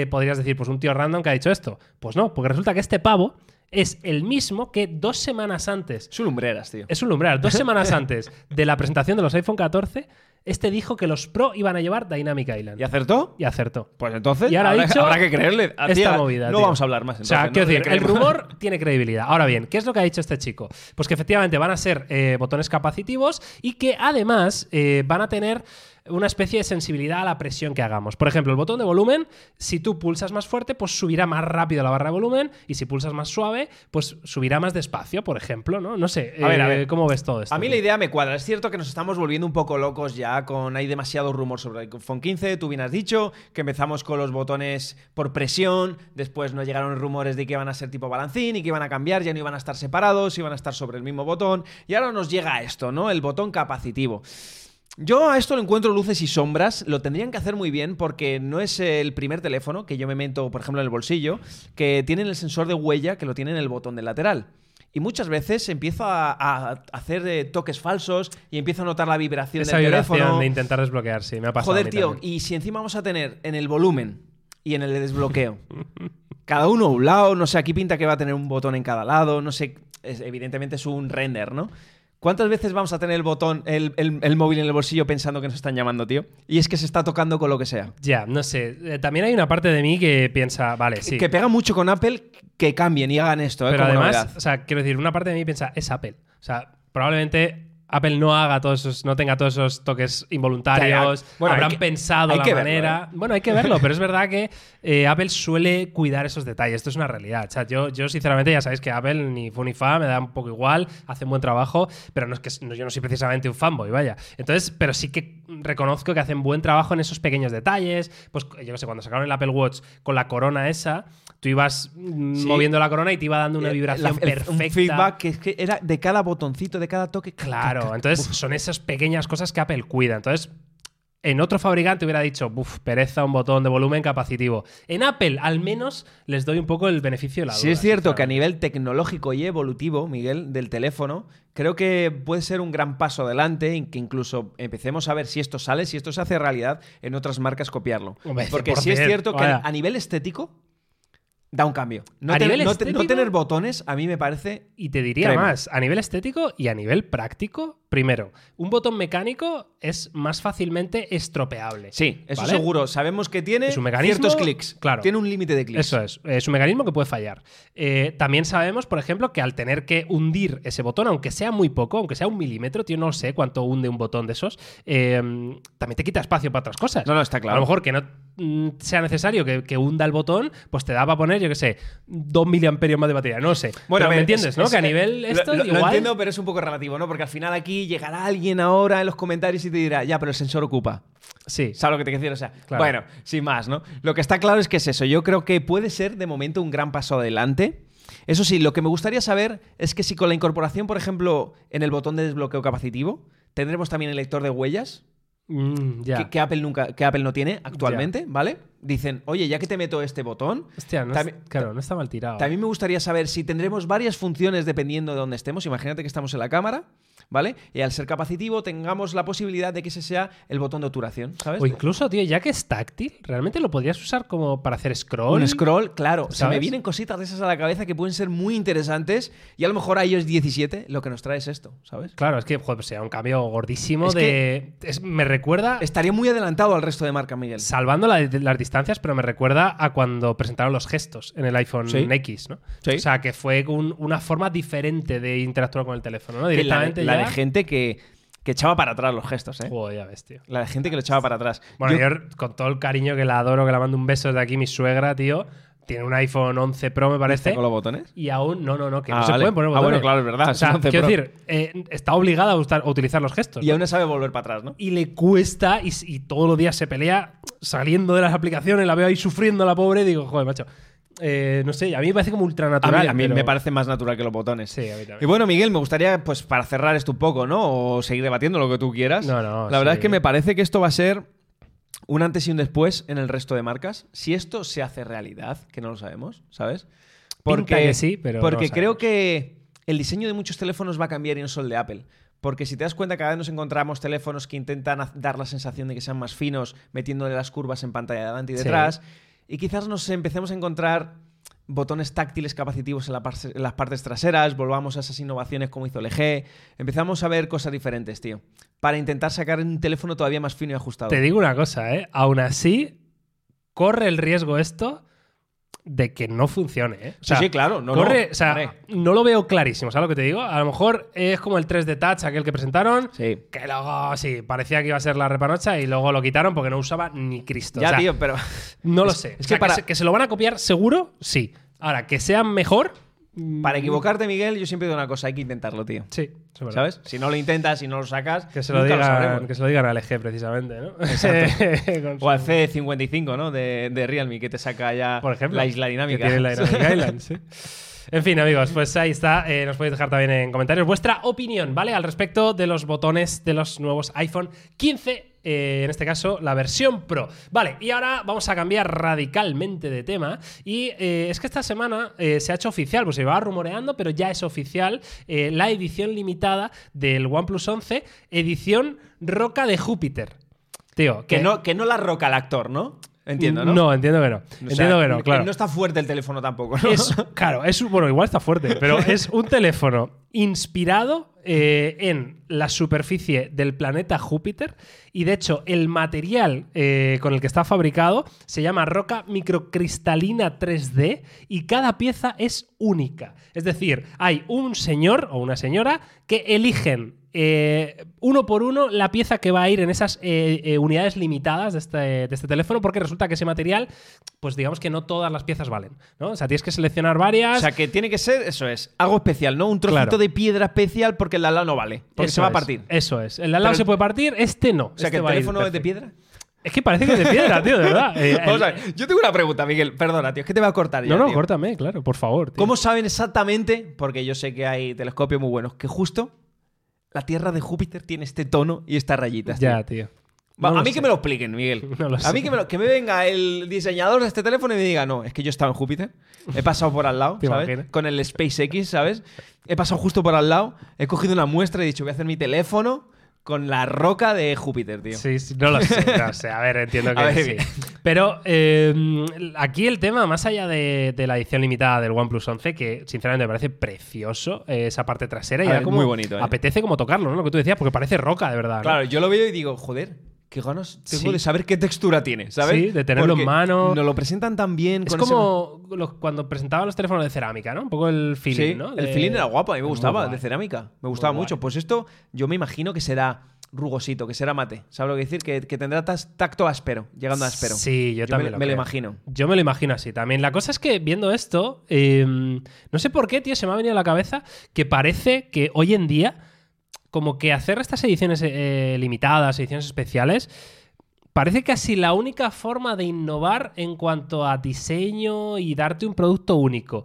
podrías decir, pues un tío random que ha dicho esto. Pues no, porque resulta que este pavo es el mismo que dos semanas antes Es un lumbreras, tío. es un umbral. Dos semanas antes de la presentación de los iPhone 14, este dijo que los Pro iban a llevar Dynamic Island. ¿Y acertó? Y acertó. Pues entonces Y ahora ha habrá, dicho habrá que creerle. A esta movida. No tío. vamos a hablar más. o sea, entonces, quiero decir, el rumor tiene credibilidad. Ahora bien, ¿qué es lo que ha dicho este chico? Pues que efectivamente van a ser eh, botones capacitivos y que además eh, van a tener una especie de sensibilidad a la presión que hagamos. Por ejemplo, el botón de volumen, si tú pulsas más fuerte, pues subirá más rápido la barra de volumen y si pulsas más suave, pues subirá más despacio, por ejemplo, ¿no? No sé, A ver, a eh, ver. ¿cómo ves todo esto? A mí la idea me cuadra. Es cierto que nos estamos volviendo un poco locos ya con hay demasiado rumor sobre el iPhone 15. Tú bien has dicho que empezamos con los botones por presión, después nos llegaron rumores de que iban a ser tipo balancín y que iban a cambiar, ya no iban a estar separados, iban a estar sobre el mismo botón. Y ahora nos llega esto, ¿no? El botón capacitivo. Yo a esto le encuentro luces y sombras. Lo tendrían que hacer muy bien porque no es el primer teléfono que yo me meto, por ejemplo, en el bolsillo, que tienen el sensor de huella que lo tiene en el botón del lateral. Y muchas veces empiezo a, a hacer eh, toques falsos y empiezo a notar la vibración Esa del vibración teléfono. de intentar desbloquear, sí, me ha pasado. Joder, tío, también. y si encima vamos a tener en el volumen y en el desbloqueo, cada uno a un lado, no sé, aquí pinta que va a tener un botón en cada lado, no sé, es- evidentemente es un render, ¿no? ¿Cuántas veces vamos a tener el botón, el, el- el móvil en el bolsillo pensando que nos están llamando, tío? Y es que se está tocando con lo que sea. Ya, no sé. Eh, También hay una parte de mí que piensa, vale, sí. Que pega mucho con Apple que cambien y hagan esto, ¿eh? Pero como además, novedad. o sea, quiero decir, una parte de mí piensa, es Apple. O sea, probablemente Apple no haga todos esos, no tenga todos esos toques involuntarios. Hay habrán que- pensado hay la que verlo, manera. Bueno, hay que verlo, pero es verdad que eh, Apple suele cuidar esos detalles. Esto es una realidad. O sea, yo, yo, sinceramente, ya sabéis que Apple ni fu ni fa, me da un poco igual, hace un buen trabajo, pero no es que no- yo no soy precisamente un fanboy, vaya. Entonces, pero sí que reconozco que hacen buen trabajo en esos pequeños detalles. Pues yo qué sé, cuando sacaron el Apple Watch con la corona esa, tú ibas mm, Sí. moviendo la corona y te iba dando una Eh, vibración la- el- perfecta. Un feedback que, es que era de cada botoncito, de cada toque. Claro, entonces son esas pequeñas cosas que Apple cuida. Entonces, en otro fabricante hubiera dicho, buf, pereza, un botón de volumen capacitivo. En Apple, al menos, les doy un poco el beneficio de la duda. Sí es cierto que a nivel tecnológico y evolutivo, Miguel, del teléfono, creo que puede ser un gran paso adelante en que incluso empecemos a ver si esto sale, si esto se hace realidad en otras marcas copiarlo. Hombre, Porque sí es 100%, cierto que vaya. a nivel estético da un cambio. No, ¿A nivel no te- no estético? tener botones a mí me parece... Y te diría Crema. más, a nivel estético y a nivel práctico, primero, un botón mecánico es más fácilmente estropeable. Sí, eso ¿vale? seguro. Sabemos que tiene Es un mecanismo, ciertos clics. claro. Tiene un límite de clics. Eso es, es un mecanismo que puede fallar. Eh, también sabemos, por ejemplo, que al tener que hundir ese botón, aunque sea muy poco, aunque sea un milímetro, tío, no sé cuánto hunde un botón de esos, eh, también te quita espacio para otras cosas. No, no, está claro. A lo mejor que no mm, sea necesario que, que hunda el botón, pues te da para poner, yo qué sé, 2 miliamperios más de batería, no sé. Pero ver, me entiendes, es- ¿no? es- que a nivel esto, lo, lo igual... entiendo, pero es un poco relativo, ¿no? Porque al final aquí llegará alguien ahora en los comentarios y te dirá, ya, pero el sensor ocupa. Sí. ¿Sabes lo que te quiero decir? O sea, Claro. bueno, sin más, ¿no? Lo que está claro es que es eso. Yo creo que puede ser de momento un gran paso adelante. Eso sí, lo que me gustaría saber es que si con la incorporación, por ejemplo, en el botón de desbloqueo capacitivo, tendremos también el lector de huellas, Mm, que, que Apple nunca, que Apple no tiene actualmente, ¿vale? Dicen, oye, ya que te meto este botón, Hostia, no también- es- claro, no está mal tirado. también me gustaría saber si tendremos varias funciones dependiendo de dónde estemos. Imagínate que estamos en la cámara, ¿vale? Y al ser capacitivo tengamos la posibilidad de que ese sea el botón de obturación, ¿sabes? O incluso, tío, ya que es táctil, realmente lo podrías usar como para hacer scroll. Un scroll, claro. Se ¿Sabes? me vienen cositas de esas a la cabeza que pueden ser muy interesantes y a lo mejor a iOS 17 lo que nos trae es esto, ¿sabes? Claro, es que joder, pues sería un cambio gordísimo Es de. es- me recuerda. Estaría muy adelantado al resto de marca, Miguel. Salvando la- las distancias, pero me recuerda a cuando presentaron los gestos en el iPhone Sí. X, ¿no? Sí. O sea, que fue un- una forma diferente de interactuar con el teléfono, ¿no? La, Directamente la ya. De gente que, que echaba para atrás los gestos, ¿eh? Joder, ya ves, tío. La de gente que lo echaba para atrás. Bueno, Yo- yo, con todo el cariño que la adoro, que la mando un beso desde aquí, mi suegra, tío. Tiene un iPhone 11 Pro, me parece. con los botones. Y aún, no, no, no, que no Ah, se vale. pueden poner Ah, botones. bueno, claro, es verdad, O sea, es un 11 quiero decir, eh, está obligada a, usar- a utilizar los gestos. Y aún no sabe volver para atrás, ¿no? y le cuesta y, y todos los días se pelea saliendo de las aplicaciones, la veo ahí sufriendo la pobre y digo, joder, macho. Eh, no sé, a mí me parece como ultra A natural. mí, a mí pero- me parece más natural que los botones. Sí, a mí Y bueno, Miguel, me gustaría, pues, para cerrar esto un poco, ¿no? O seguir debatiendo lo que tú quieras. No, no, La verdad es que me parece que esto va a ser un antes y un después en el resto de marcas. Si esto se hace realidad, que no lo sabemos, ¿sabes? Pinta que sí, pero Porque creo que el diseño de muchos teléfonos va a cambiar y no solo el de Apple. Porque si te das cuenta, cada vez nos encontramos teléfonos que intentan dar la sensación de que sean más finos, metiéndole las curvas en pantalla de adelante y Sí. Y quizás nos empecemos a encontrar botones táctiles capacitivos en, en las partes traseras, volvamos a esas innovaciones como hizo LG, empezamos a ver cosas diferentes, tío, para intentar sacar un teléfono todavía más fino y ajustado. Te digo una cosa, ¿eh? Aún así, corre el riesgo esto de que no funcione, ¿eh? O Sí, sí, claro, no, corre, no, o sea, no lo veo clarísimo, ¿sabes lo que te digo? A lo mejor es como el 3D Touch, aquel que presentaron, Sí. que luego sí, parecía que iba a ser la repanocha y luego lo quitaron porque no usaba ni Cristo. Ya, O sea, tío, pero... No lo Es- sé. es que para- se, que se lo van a copiar seguro, sí. Ahora, que sean mejor. Para mm, equivocarte, Miguel, yo siempre digo una cosa, hay que intentarlo, tío. Sí, es. ¿Sabes? Si no lo intentas, si no lo sacas, Que se, lo nunca digan, sabremos. que se lo digan al EG, precisamente, ¿no? Con O al su- C55, ¿no? De, de Realme, que te saca ya por ejemplo. la isla dinámica. Que tiene la Dynamic Island, sí. En fin, amigos, pues ahí está. Eh, nos podéis dejar también en comentarios vuestra opinión, ¿vale? Al respecto de los botones de los nuevos iPhone 15 eh, en este caso la versión Pro. Vale, y ahora vamos a cambiar radicalmente de tema. Y eh, es que esta semana eh, se ha hecho oficial, pues se va rumoreando, pero ya es oficial la edición limitada del OnePlus 11, edición Roca de Júpiter. Tío, Que no, que no la roca el actor, ¿no? Entiendo, ¿no? No, entiendo que no. O sea, entiendo que no, claro. No está fuerte el teléfono tampoco, ¿no? Es, claro, es bueno, igual está fuerte, pero es un teléfono inspirado eh, en la superficie del planeta Júpiter y de hecho el material eh, con el que está fabricado se llama roca microcristalina 3D y cada pieza es única. Es decir, hay un señor o una señora que eligen eh, uno por uno la pieza que va a ir en esas eh, eh, unidades limitadas de este, de este teléfono, porque resulta que ese material, pues digamos que no todas las piezas valen, ¿no? O sea, tienes que seleccionar varias. O sea, que tiene que ser, eso es, algo especial, ¿no? Un trocito Claro. de piedra especial porque el de al lado no vale. Porque Eso se va a es, partir. Eso es. El de al lado Pero- se puede partir, este no. O sea, Este que el teléfono es de piedra. Es que parece que es de piedra, tío, de verdad. Eh, Vamos a ver, yo tengo una pregunta, Miguel. Perdona, tío, es que te voy a cortar ya. No, no, tío. córtame, claro, por favor. tío. ¿Cómo saben exactamente? Porque yo sé que hay telescopios muy buenos, que justo la Tierra de Júpiter tiene este tono y estas rayitas. tío. Ya, tío. Va, No a mí sé. que me lo expliquen, Miguel. No lo a sé. mí que me, lo- que me venga el diseñador de este teléfono y me diga, no, es que yo estaba en Júpiter, he pasado por al lado, ¿Te ¿sabes? imaginas? Con el SpaceX, ¿sabes? He pasado justo por al lado, he cogido una muestra y he dicho, voy a hacer mi teléfono con la roca de Júpiter, tío. Sí, sí, no lo sé, no sé. A ver, entiendo que ver, sí. Pero eh, aquí el tema, más allá de, de la edición limitada del OnePlus 11, que sinceramente me parece precioso, eh, esa parte trasera, y ver, como muy bonito, ¿eh? apetece como tocarlo, ¿no? Lo que tú decías, porque parece roca, de verdad. ¿no? Claro, yo lo veo y digo, joder, qué ganas tengo Sí. de saber qué textura tiene, ¿sabes? Sí, de tenerlo en mano. Nos lo presentan tan bien. Es con ese- como los- cuando presentaban los teléfonos de cerámica, ¿no? Un poco el feeling, Sí, ¿no? el feeling era guapo, a mí me gustaba, de cerámica. Me gustaba mucho. Pues esto yo me imagino que será rugosito, que será mate. ¿Sabes lo que decir? Que, que tendrá tacto áspero, llegando a áspero. Sí, yo, me, también lo me lo imagino. Yo me lo imagino así también. La cosa es que viendo esto, eh, no sé por qué, tío, se me ha venido a la cabeza que parece que hoy en día, como que hacer estas ediciones eh, limitadas, ediciones especiales, parece casi la única forma de innovar en cuanto a diseño y darte un producto único.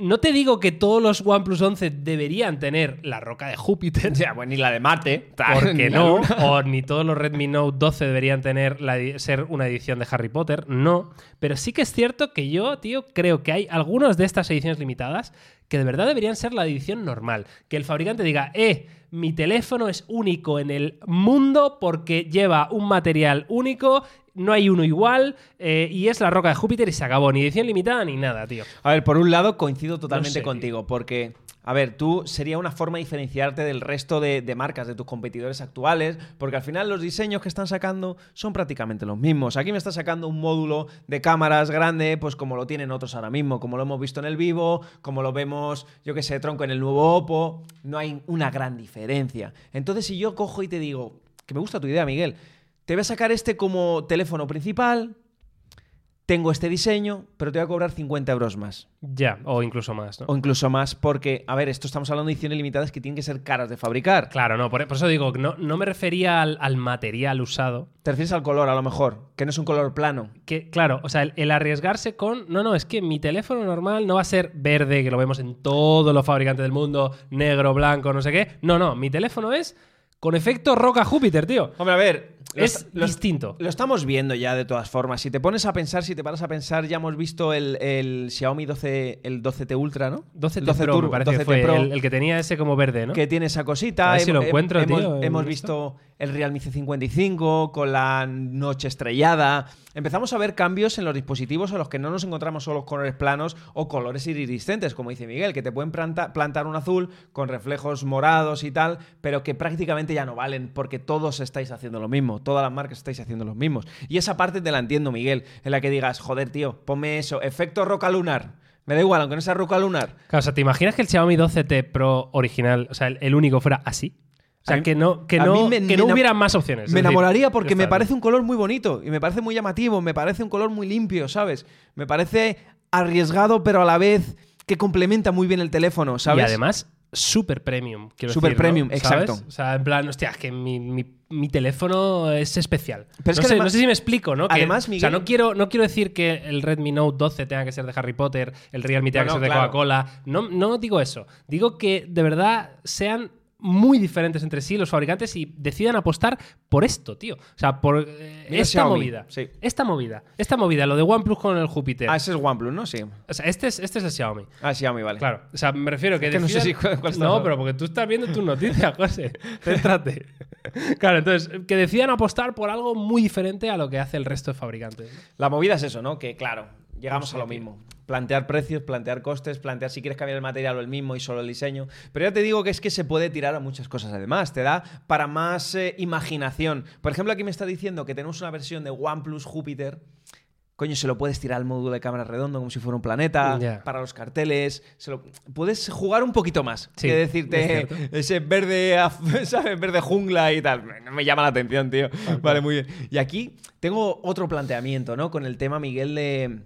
No te digo que todos los OnePlus 11 deberían tener la roca de Júpiter. Ya, pues ni la de Marte. Porque no, o ni todos los Redmi Note 12 deberían tener la ser una edición de Harry Potter, no. Pero sí que es cierto que yo, tío, creo que hay algunas de estas ediciones limitadas que de verdad deberían ser la edición normal. Que el fabricante diga, eh, mi teléfono es único en el mundo porque lleva un material único, no hay uno igual, eh, y es la roca de Júpiter y se acabó. Ni edición limitada ni nada, tío. A ver, por un lado coincido totalmente sé, tío. contigo, porque, a ver, tú sería una forma de diferenciarte del resto de, de marcas, de tus competidores actuales, porque al final los diseños que están sacando son prácticamente los mismos. Aquí me está sacando un módulo de cámaras grande, pues como lo tienen otros ahora mismo, como lo hemos visto en el Vivo, como lo vemos, yo que sé, tronco en el nuevo Oppo, no hay una gran diferencia. Entonces, si yo cojo y te digo, que me gusta tu idea, Miguel, te voy a sacar este como teléfono principal, tengo este diseño, pero te voy a cobrar 50 euros más. Ya, o incluso más, ¿no? O incluso más, porque, a ver, esto estamos hablando de ediciones limitadas que tienen que ser caras de fabricar. Claro, no, por, por eso digo, no, no me refería al, al material usado, Te refieres al color, a lo mejor, que no es un color plano. que, claro, o sea, el, el arriesgarse con. No, no, es que mi teléfono normal no va a ser verde, que lo vemos en todos los fabricantes del mundo, negro, blanco, no sé qué. No, no, mi teléfono es con efecto roca Júpiter, tío. Hombre, a ver, Es lo distinto. Lo estamos viendo ya de todas formas. Si te pones a pensar, si te paras a pensar, ya hemos visto el, el Xiaomi 12, el 12T Ultra, ¿no? 12 El Pro, me Turbo, parece que 12T fue Pro, el, el que tenía ese como verde, ¿no? que tiene esa cosita. A ver si lo encuentro, hemos, tío, hemos visto el Realme C55 con la noche estrellada. Empezamos a ver cambios en los dispositivos en los que no nos encontramos solo colores planos o colores iridiscentes, como dice Miguel, que te pueden planta- plantar un azul con reflejos morados y tal, pero que prácticamente ya no valen porque todos estáis haciendo lo mismo, todas las marcas estáis haciendo los mismos. Y esa parte te la entiendo, Miguel, en la que digas, joder, tío, ponme eso, efecto roca lunar. Me da igual, aunque no sea roca lunar. Claro, o sea, ¿te imaginas que el Xiaomi 12T Pro original, o sea, el, el único fuera así? O sea, mí- que no, que no, me- que no hubiera más opciones. es Me decir, enamoraría porque me parece un color muy bonito y me parece muy llamativo, me parece un color muy limpio, ¿sabes? Me parece arriesgado, pero a la vez que complementa muy bien el teléfono, ¿sabes? Y además, super premium. Quiero Super decir, ¿no? premium, ¿Sabes? exacto. O sea, en plan, hostia, es que mi, mi- mi teléfono es especial. Pero es no, que sé, además- no sé si me explico, ¿no? Que- además, o sea, Miguel- no quiero, no quiero decir que el Redmi Note 12 tenga que ser de Harry Potter, el Realme tenga No, que ser de claro. Coca-Cola. No, no digo eso. Digo que de verdad sean muy diferentes entre sí los fabricantes y decidan apostar por esto, tío. O sea, por eh, esta Xiaomi, movida. sí. Esta movida. Esta movida, lo de OnePlus con el Júpiter. Ah, ese es OnePlus, ¿no? Sí. O sea, este es, este es el Xiaomi. Ah, Xiaomi, vale. Claro, o sea, me refiero que, que no sé decidan- si cuál- cuál No, pero porque tú estás viendo tus noticias, José. Céntrate. Claro, entonces, que decidan apostar por algo muy diferente a lo que hace el resto de fabricantes. La movida es eso, ¿no? Que claro, llegamos No sé, a lo mismo. Plantear precios, plantear costes, plantear si quieres cambiar el material o el mismo y solo el diseño. Pero ya te digo que es que se puede tirar a muchas cosas además. Te da para más eh, imaginación. Por ejemplo, aquí me está diciendo que tenemos una versión de OnePlus Júpiter. Coño, se lo puedes tirar al módulo de cámara redondo como si fuera un planeta, para los carteles. se lo- Puedes jugar un poquito más Sí, que decirte ese verde, verde jungla y tal. No me llama la atención, tío. Vale, muy bien. Y aquí tengo otro planteamiento, ¿no? Con el tema, Miguel, de,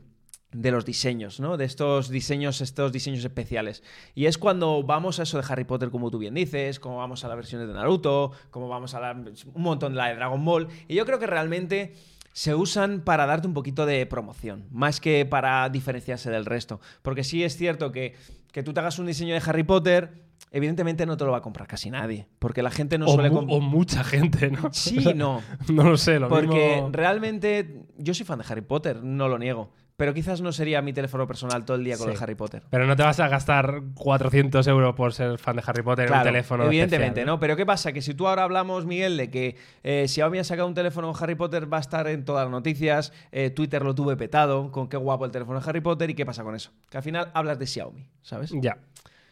de los diseños, ¿no? De estos diseños, estos diseños especiales. Y es cuando vamos a eso de Harry Potter, como tú bien dices, como vamos a la versión de Naruto, como vamos a la, un montón de la de Dragon Ball. Y yo creo que realmente se usan para darte un poquito de promoción, más que para diferenciarse del resto. Porque sí es cierto que, que tú te hagas un diseño de Harry Potter, evidentemente no te lo va a comprar casi nadie, porque la gente no o, suele... o mucha gente, ¿no? Sí, no. no lo sé, lo Porque mismo- realmente yo soy fan de Harry Potter, no lo niego. Pero quizás no sería mi teléfono personal todo el día con Sí. el Harry Potter. Pero no te vas a gastar 400 euros por ser fan de Harry Potter en un teléfono. evidentemente, especial, ¿no? Pero ¿qué pasa? Que si tú ahora hablamos, Miguel, de que eh, Xiaomi ha sacado un teléfono con Harry Potter, va a estar en todas las noticias, eh, Twitter lo tuve petado, con qué guapo el teléfono de Harry Potter, ¿y qué pasa con eso? Que al final hablas de Xiaomi, ¿sabes? Ya.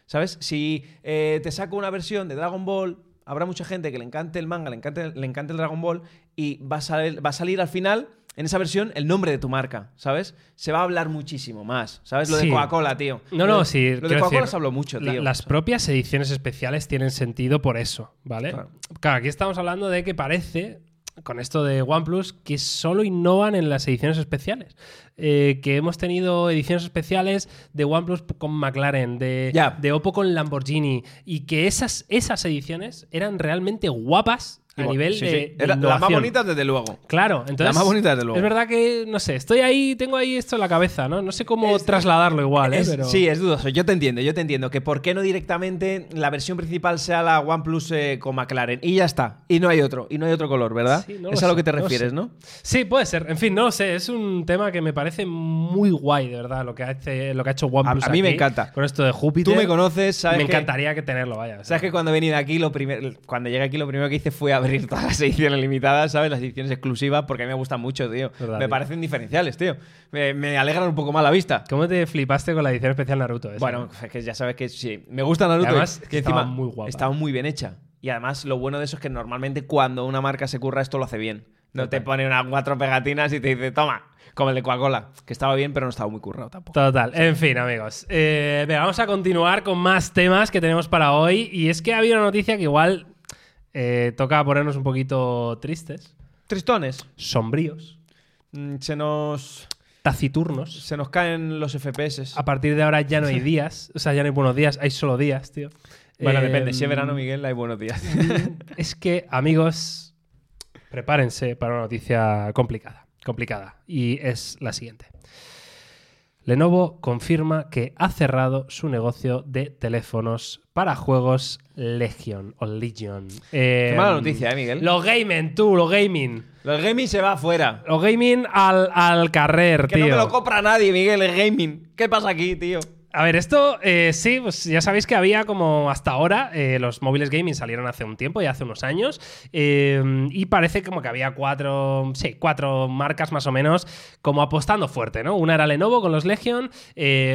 ¿Sabes? Si eh, te saco una versión de Dragon Ball, habrá mucha gente que le encante el manga, le encante, le encante el Dragon Ball, y va a, salir, va a salir al final, en esa versión, el nombre de tu marca, ¿sabes? Se va a hablar muchísimo más, ¿sabes? Lo de. Coca-Cola, tío. No, no, sí. Lo de Coca-Cola se habló mucho, la- tío. las propias ediciones especiales tienen sentido por eso, ¿vale? Claro. Claro. aquí estamos hablando de que parece, con esto de OnePlus, que solo innovan en las ediciones especiales. Eh, que hemos tenido ediciones especiales de OnePlus con McLaren, de, de Oppo con Lamborghini, y que esas, esas ediciones eran realmente guapas a Igual, nivel sí, de, sí. de las más bonitas, desde luego. Claro, entonces. La más bonita, desde luego. Es verdad que, no sé, estoy ahí, tengo ahí esto en la cabeza, ¿no? No sé cómo Es- trasladarlo igual, ¿eh? Es- Pero... Sí, es dudoso. Yo te entiendo, yo te entiendo. Que por qué no directamente la versión principal sea la OnePlus eh, con McLaren. Y ya está. Y no hay otro. Y no hay otro color, ¿verdad? Sí, no es a lo sé, que te no refieres, sé. ¿no? Sí, puede ser. En fin, no lo sé. Es un tema que me parece muy guay, de verdad, lo que, hace, lo que ha hecho OnePlus. A- a mí me encanta. Con esto de Júpiter. Tú me conoces, sabes Me que- encantaría que tenerlo, vaya. o sea. Sabes que cuando he venido aquí, lo primer- cuando llegué aquí, lo primero que hice fue abrir todas las ediciones limitadas, ¿sabes? Las ediciones exclusivas, porque a mí me gustan mucho, tío. Verdad, me tío. parecen diferenciales, tío. Me, me alegran un poco más la vista. ¿Cómo te flipaste con la edición especial Naruto? esa, Bueno, no? es que ya sabes que sí, me gusta Naruto. Y además, y que estaba muy guapa. Estaba muy bien hecha. Y además, lo bueno de eso es que normalmente cuando una marca se curra esto lo hace bien. No te pone unas cuatro pegatinas y te dice, toma, como el de Coca-Cola. Que estaba bien, pero no estaba muy currado tampoco. Total. En fin, amigos. Eh, venga, vamos a continuar con más temas que tenemos para hoy. Y es que ha habido una noticia que igual eh, toca ponernos un poquito tristes, Tristones. sombríos, Mm, Se nos, taciturnos. se nos caen los FPS. A partir de ahora ya no hay días. O sea, ya no hay buenos días, hay solo días, tío. Bueno, Eh, depende. Si es verano, Miguel, hay buenos días. Es que, amigos, prepárense para una noticia complicada. Complicada. Y es la siguiente. Lenovo confirma que ha cerrado su negocio de teléfonos para juegos Legion o Legion. Qué mala noticia, ¿eh, Miguel? Lo gaming, tú, lo gaming. Los gaming se va afuera. Lo gaming al, al carrer, Que tío. no me lo compra nadie, Miguel, el gaming. ¿Qué pasa aquí, tío? A ver, esto eh, sí, pues ya sabéis que había como hasta ahora, eh, los móviles gaming salieron hace un tiempo, ya hace unos años, eh, y parece como que había cuatro, sí, cuatro marcas más o menos como apostando fuerte, ¿no? Una era Lenovo con los Legion,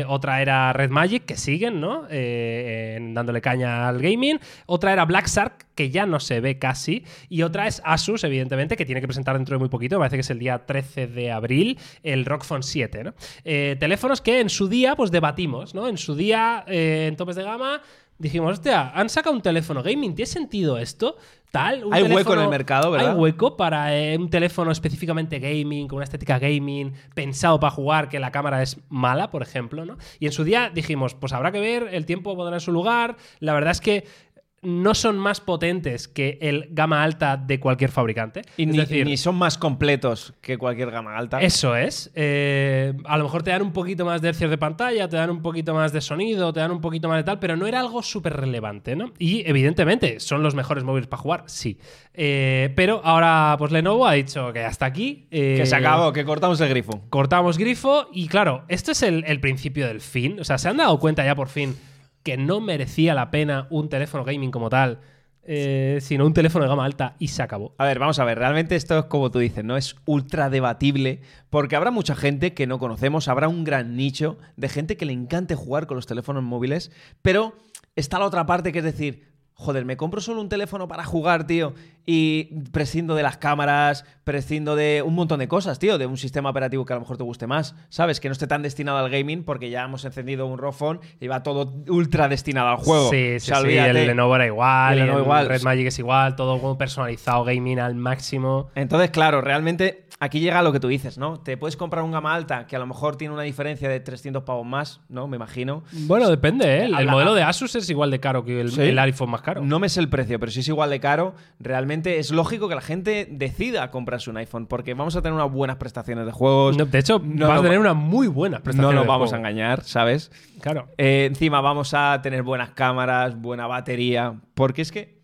otra era Red Magic, que siguen, ¿no? Dándole caña al gaming, otra era Black Shark, que ya no se ve casi, y otra es Asus, evidentemente, que tiene que presentar dentro de muy poquito, me parece que es el día 13 de abril, el ROG Phone 7, ¿no? Eh, teléfonos que en su día, pues debatimos, ¿no? En su día, eh, en topes de gama, dijimos, hostia, han sacado un teléfono gaming, ¿tiene sentido esto? Tal, un Hay hueco en el mercado, ¿verdad? Hay hueco para eh, un teléfono específicamente gaming, con una estética gaming, pensado para jugar, que la cámara es mala, por ejemplo, ¿no? Y en su día dijimos, pues habrá que ver, el tiempo pondrá en su lugar. La verdad es que no son más potentes que el gama alta de cualquier fabricante. Y es ni, decir, ni son más completos que cualquier gama alta. eso es. Eh, a lo mejor te dan un poquito más de hercios de pantalla, te dan un poquito más de sonido, te dan un poquito más de tal, pero no era algo súper relevante, ¿no? Y evidentemente, ¿son los mejores móviles para jugar? Sí. Eh, pero ahora, pues Lenovo ha dicho que hasta aquí. eh, que se acabó, que cortamos el grifo. cortamos grifo y claro, esto es el, el principio del fin. O sea, se han dado cuenta ya por fin que no merecía la pena un teléfono gaming como tal, eh, sino un teléfono de gama alta y se acabó. A ver, vamos a ver, realmente esto es como tú dices, ¿no? Es ultra debatible, porque habrá mucha gente que no conocemos, habrá un gran nicho de gente que le encante jugar con los teléfonos móviles, pero está la otra parte que es decir, joder, me compro solo un teléfono para jugar, tío, y prescindo de las cámaras, prescindo de un montón de cosas, tío, de un sistema operativo que a lo mejor te guste más, ¿sabes? Que no esté tan destinado al gaming porque ya hemos encendido un ROG Phone y va todo ultra destinado al juego. Sí, O sí, sea, sí, olvídate. el Lenovo era igual, El y Lenovo el igual. Red Magic es igual, todo como personalizado, gaming al máximo. Entonces, claro, realmente aquí llega lo que tú dices, ¿no? Te puedes comprar un gama alta que a lo mejor tiene una diferencia de 300 pavos más, ¿no? Me imagino. Bueno, depende, ¿eh? El, modelo de Asus es igual de caro que el, ¿Sí? el iPhone más caro. No me sé el precio, pero si es igual de caro, realmente es lógico que la gente decida comprarse un iPhone porque vamos a tener unas buenas prestaciones de juegos. No, de hecho, No vas a tener una muy buena no prestación. nos vamos a engañar, ¿sabes? Claro. Eh, encima vamos a tener buenas cámaras, buena batería, porque es que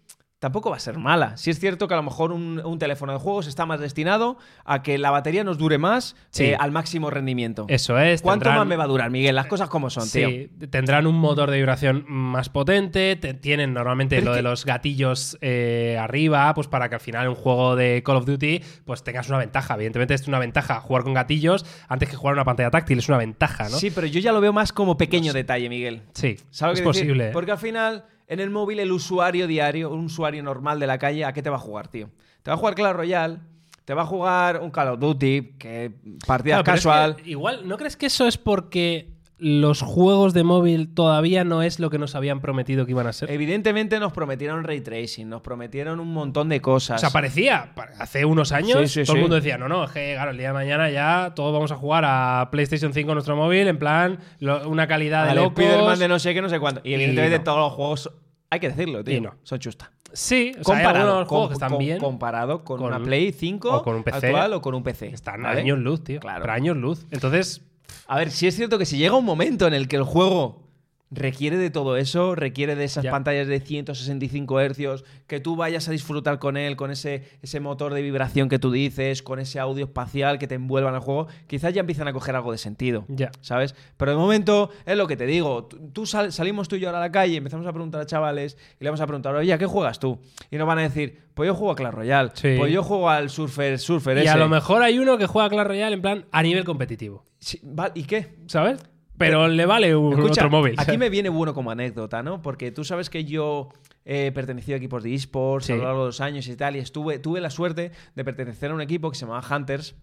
tampoco va a ser mala. Si es cierto que a lo mejor un, un teléfono de juegos está más destinado a que la batería nos dure más Sí. eh, al máximo rendimiento. Eso es. ¿Cuánto tendrán- más me va a durar, Miguel? Las cosas como son, tío. Sí, tendrán un motor de vibración más potente, te- tienen normalmente Pero lo de que- los gatillos eh, arriba, pues para que al final un juego de Call of Duty pues tengas una ventaja. Evidentemente es una ventaja jugar con gatillos antes que jugar una pantalla táctil, es una ventaja, ¿no? Sí, pero yo ya lo veo más como pequeño detalle, Miguel. Sí, ¿Sabes es decir? posible. ¿eh? Porque al final, en el móvil, el usuario diario, un usuario normal de la calle, ¿a qué te va a jugar, tío? Te va a jugar Clash Royale, te va a jugar un Call of Duty, que partida Claro, es casual. que igual, ¿no crees que eso es porque los juegos de móvil todavía no es lo que nos habían prometido que iban a ser? Evidentemente nos prometieron ray tracing, nos prometieron un montón de cosas. O sea, parecía, pa- hace unos años, Sí, sí, todo el mundo decía, no, no, es que claro, el día de mañana ya todos vamos a jugar a PlayStation 5 en nuestro móvil, en plan, lo- una calidad de locos. Spider-Man de no sé qué, no sé cuánto. Y evidentemente no. todos los juegos, hay que decirlo, tío, Y no. son chusta. Sí, o sea, Comparado, juegos que están bien, comparado con, con- una Play 5 o con un PC, actual o con un PC. están ¿vale? años luz, tío. Claro. Pero años luz. Entonces, A ver, sí es cierto que si llega un momento en el que el juego requiere de todo eso, requiere de esas Ya. pantallas de 165 hercios, que tú vayas a disfrutar con él, con ese, ese motor de vibración que tú dices, con ese audio espacial que te envuelva en el juego, quizás ya empiezan a coger algo de sentido. ya. ¿Sabes? Pero de momento es lo que te digo. Tú, tú sal- salimos tú y yo ahora a la calle, empezamos a preguntar a chavales y le vamos a preguntar, oye, ¿a qué juegas tú? Y nos van a decir, pues yo juego a Clash Royale, Sí. pues yo juego al Surfer, Surfer Y ese. a lo mejor hay uno que juega Clash Royale en plan a nivel competitivo, Sí, ¿Y qué? ¿sabes? Pero le vale un Escucha, otro móvil. Aquí me viene bueno como anécdota, ¿no? Porque tú sabes que yo he pertenecido a equipos de esports Sí. a lo largo de los años y tal, y estuve, tuve la suerte de pertenecer a un equipo que se llamaba Hunters,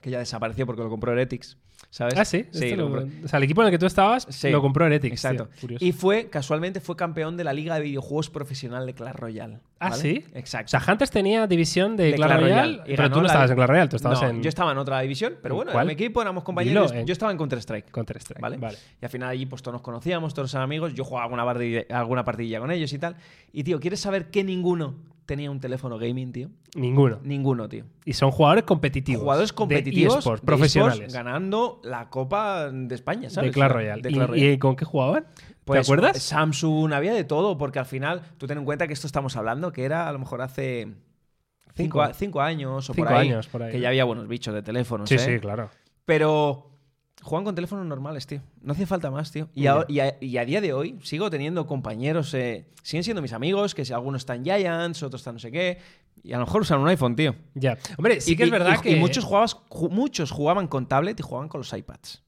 que ya desapareció porque lo compró Heretics, ¿sabes? Ah, sí. Sí, lo o sea, el equipo en el que tú estabas Sí, lo compró Heretics. Exacto. tío. Y fue, casualmente, fue campeón de la Liga de Videojuegos Profesional de Clash Royale. Ah. ¿sí? Exacto. O sea, Hunters tenía división de, De Clash Clash Royale, pero tú no la- estabas en Clash Royale, tú estabas no, en yo estaba en otra división, pero ¿En bueno, cuál? en mi equipo éramos compañeros. Dilo, en- Yo estaba en Counter-Strike. Counter-Strike. ¿Vale? Vale. Y al final allí pues todos nos conocíamos, todos eran amigos, yo jugaba alguna, partidilla, alguna partidilla con ellos y tal. Y tío, ¿quieres saber que ninguno tenía un teléfono gaming, tío? Ninguno. Ninguno, tío. Y son jugadores competitivos. Jugadores de competitivos, eSports, de profesionales. ganando la Copa de España, ¿sabes? de Clash La- Royale. de ¿Y- Clash ¿Y, Royale. con qué jugaban? Pues, ¿Te acuerdas? Samsung, había de todo, porque al final, tú ten en cuenta que esto estamos hablando, que era a lo mejor hace cinco, Cinco. años o Cinco por ahí, años, por ahí, que ya había buenos bichos de teléfonos, sí, ¿eh? sí, claro. Pero juegan con teléfonos normales, tío. No hacía falta más, tío. Y, a, y a- y a día de hoy sigo teniendo compañeros, eh, siguen siendo mis amigos, que si algunos están Giants, otros están no sé qué, y a lo mejor usan un iPhone, tío. Ya. Hombre, sí Y- que es verdad que. Muchos, jugabas, ju- muchos jugaban con tablet y jugaban con los iPads.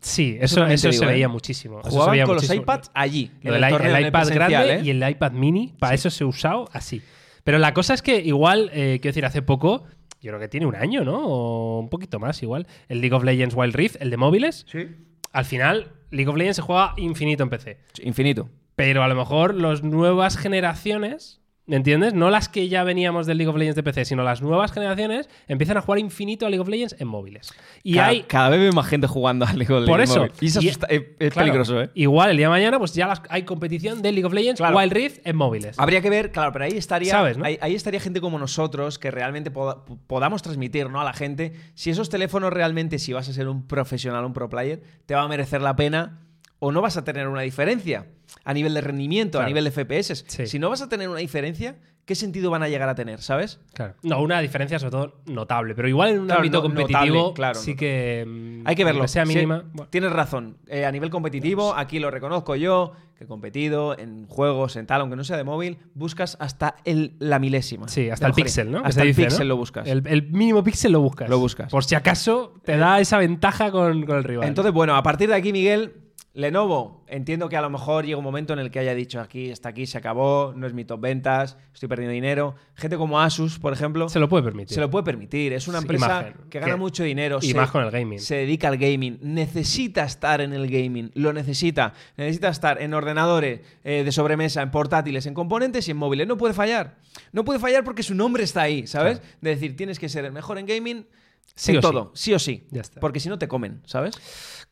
Sí, Eso eso, se digo, ¿eh? veía muchísimo. Jugaban veía con los iPads allí. Lo el iPad grande ¿eh? y el iPad mini, para eso se ha usado así. Pero la cosa es que igual, eh, quiero decir, hace poco, yo creo que tiene un año, ¿no? O un poquito más igual. El League of Legends Wild Rift, el de móviles, Sí. al final, League of Legends se juega infinito en PC. Infinito. Pero a lo mejor las nuevas generaciones ¿Me entiendes? No las que ya veníamos del League of Legends de PC, sino las nuevas generaciones empiezan a jugar infinito a League of Legends en móviles. Y cada, hay. cada vez veo más gente jugando al League of Legends. Por eso. móvil. Y eso Y- es, es claro, peligroso, ¿eh? Igual el día de mañana, pues ya las- hay competición de League of Legends Claro. Wild Rift en móviles. Habría que ver, claro, pero ahí estaría, ¿Sabes, no? ahí, ahí estaría gente como nosotros que realmente poda- podamos transmitir ¿no? a la gente si esos teléfonos realmente, si vas a ser un profesional, un pro player, te va a merecer la pena o no vas a tener una diferencia a nivel de rendimiento, a nivel de FPS. Sí. Si no vas a tener una diferencia, ¿qué sentido van a llegar a tener, sabes? Claro. No, una diferencia sobre todo notable, pero igual en un Claro, ámbito no- competitivo notable, claro, sí que. mm, Hay que verlo. sea Sí, mínima. bueno. tienes razón. Eh, a nivel competitivo, aquí lo reconozco yo, que he competido en juegos, en tal, aunque no sea de móvil, buscas hasta el, la milésima. Sí, hasta el píxel, ¿no? Hasta el dice, píxel ¿no? lo buscas. El, el mínimo píxel lo buscas. Lo buscas. Por si acaso te da esa ventaja con, con el rival. Entonces, bueno, a partir de aquí, Miguel, Lenovo, entiendo que a lo mejor llega un momento en el que haya dicho aquí, está aquí, se acabó, no es mi top ventas, estoy perdiendo dinero. Gente como Asus, por ejemplo, se lo puede permitir. se lo puede permitir. Es una Sí, empresa imagen. que gana Que- mucho dinero. y más con el gaming. Se dedica al gaming. Necesita estar en el gaming. Lo necesita. Necesita estar en ordenadores eh, de sobremesa, en portátiles, en componentes y en móviles. No puede fallar. No puede fallar porque su nombre está ahí, ¿sabes? De decir, tienes que ser el mejor en gaming. Sí en o todo, sí. o sí. Ya está. Porque si no te comen, ¿sabes?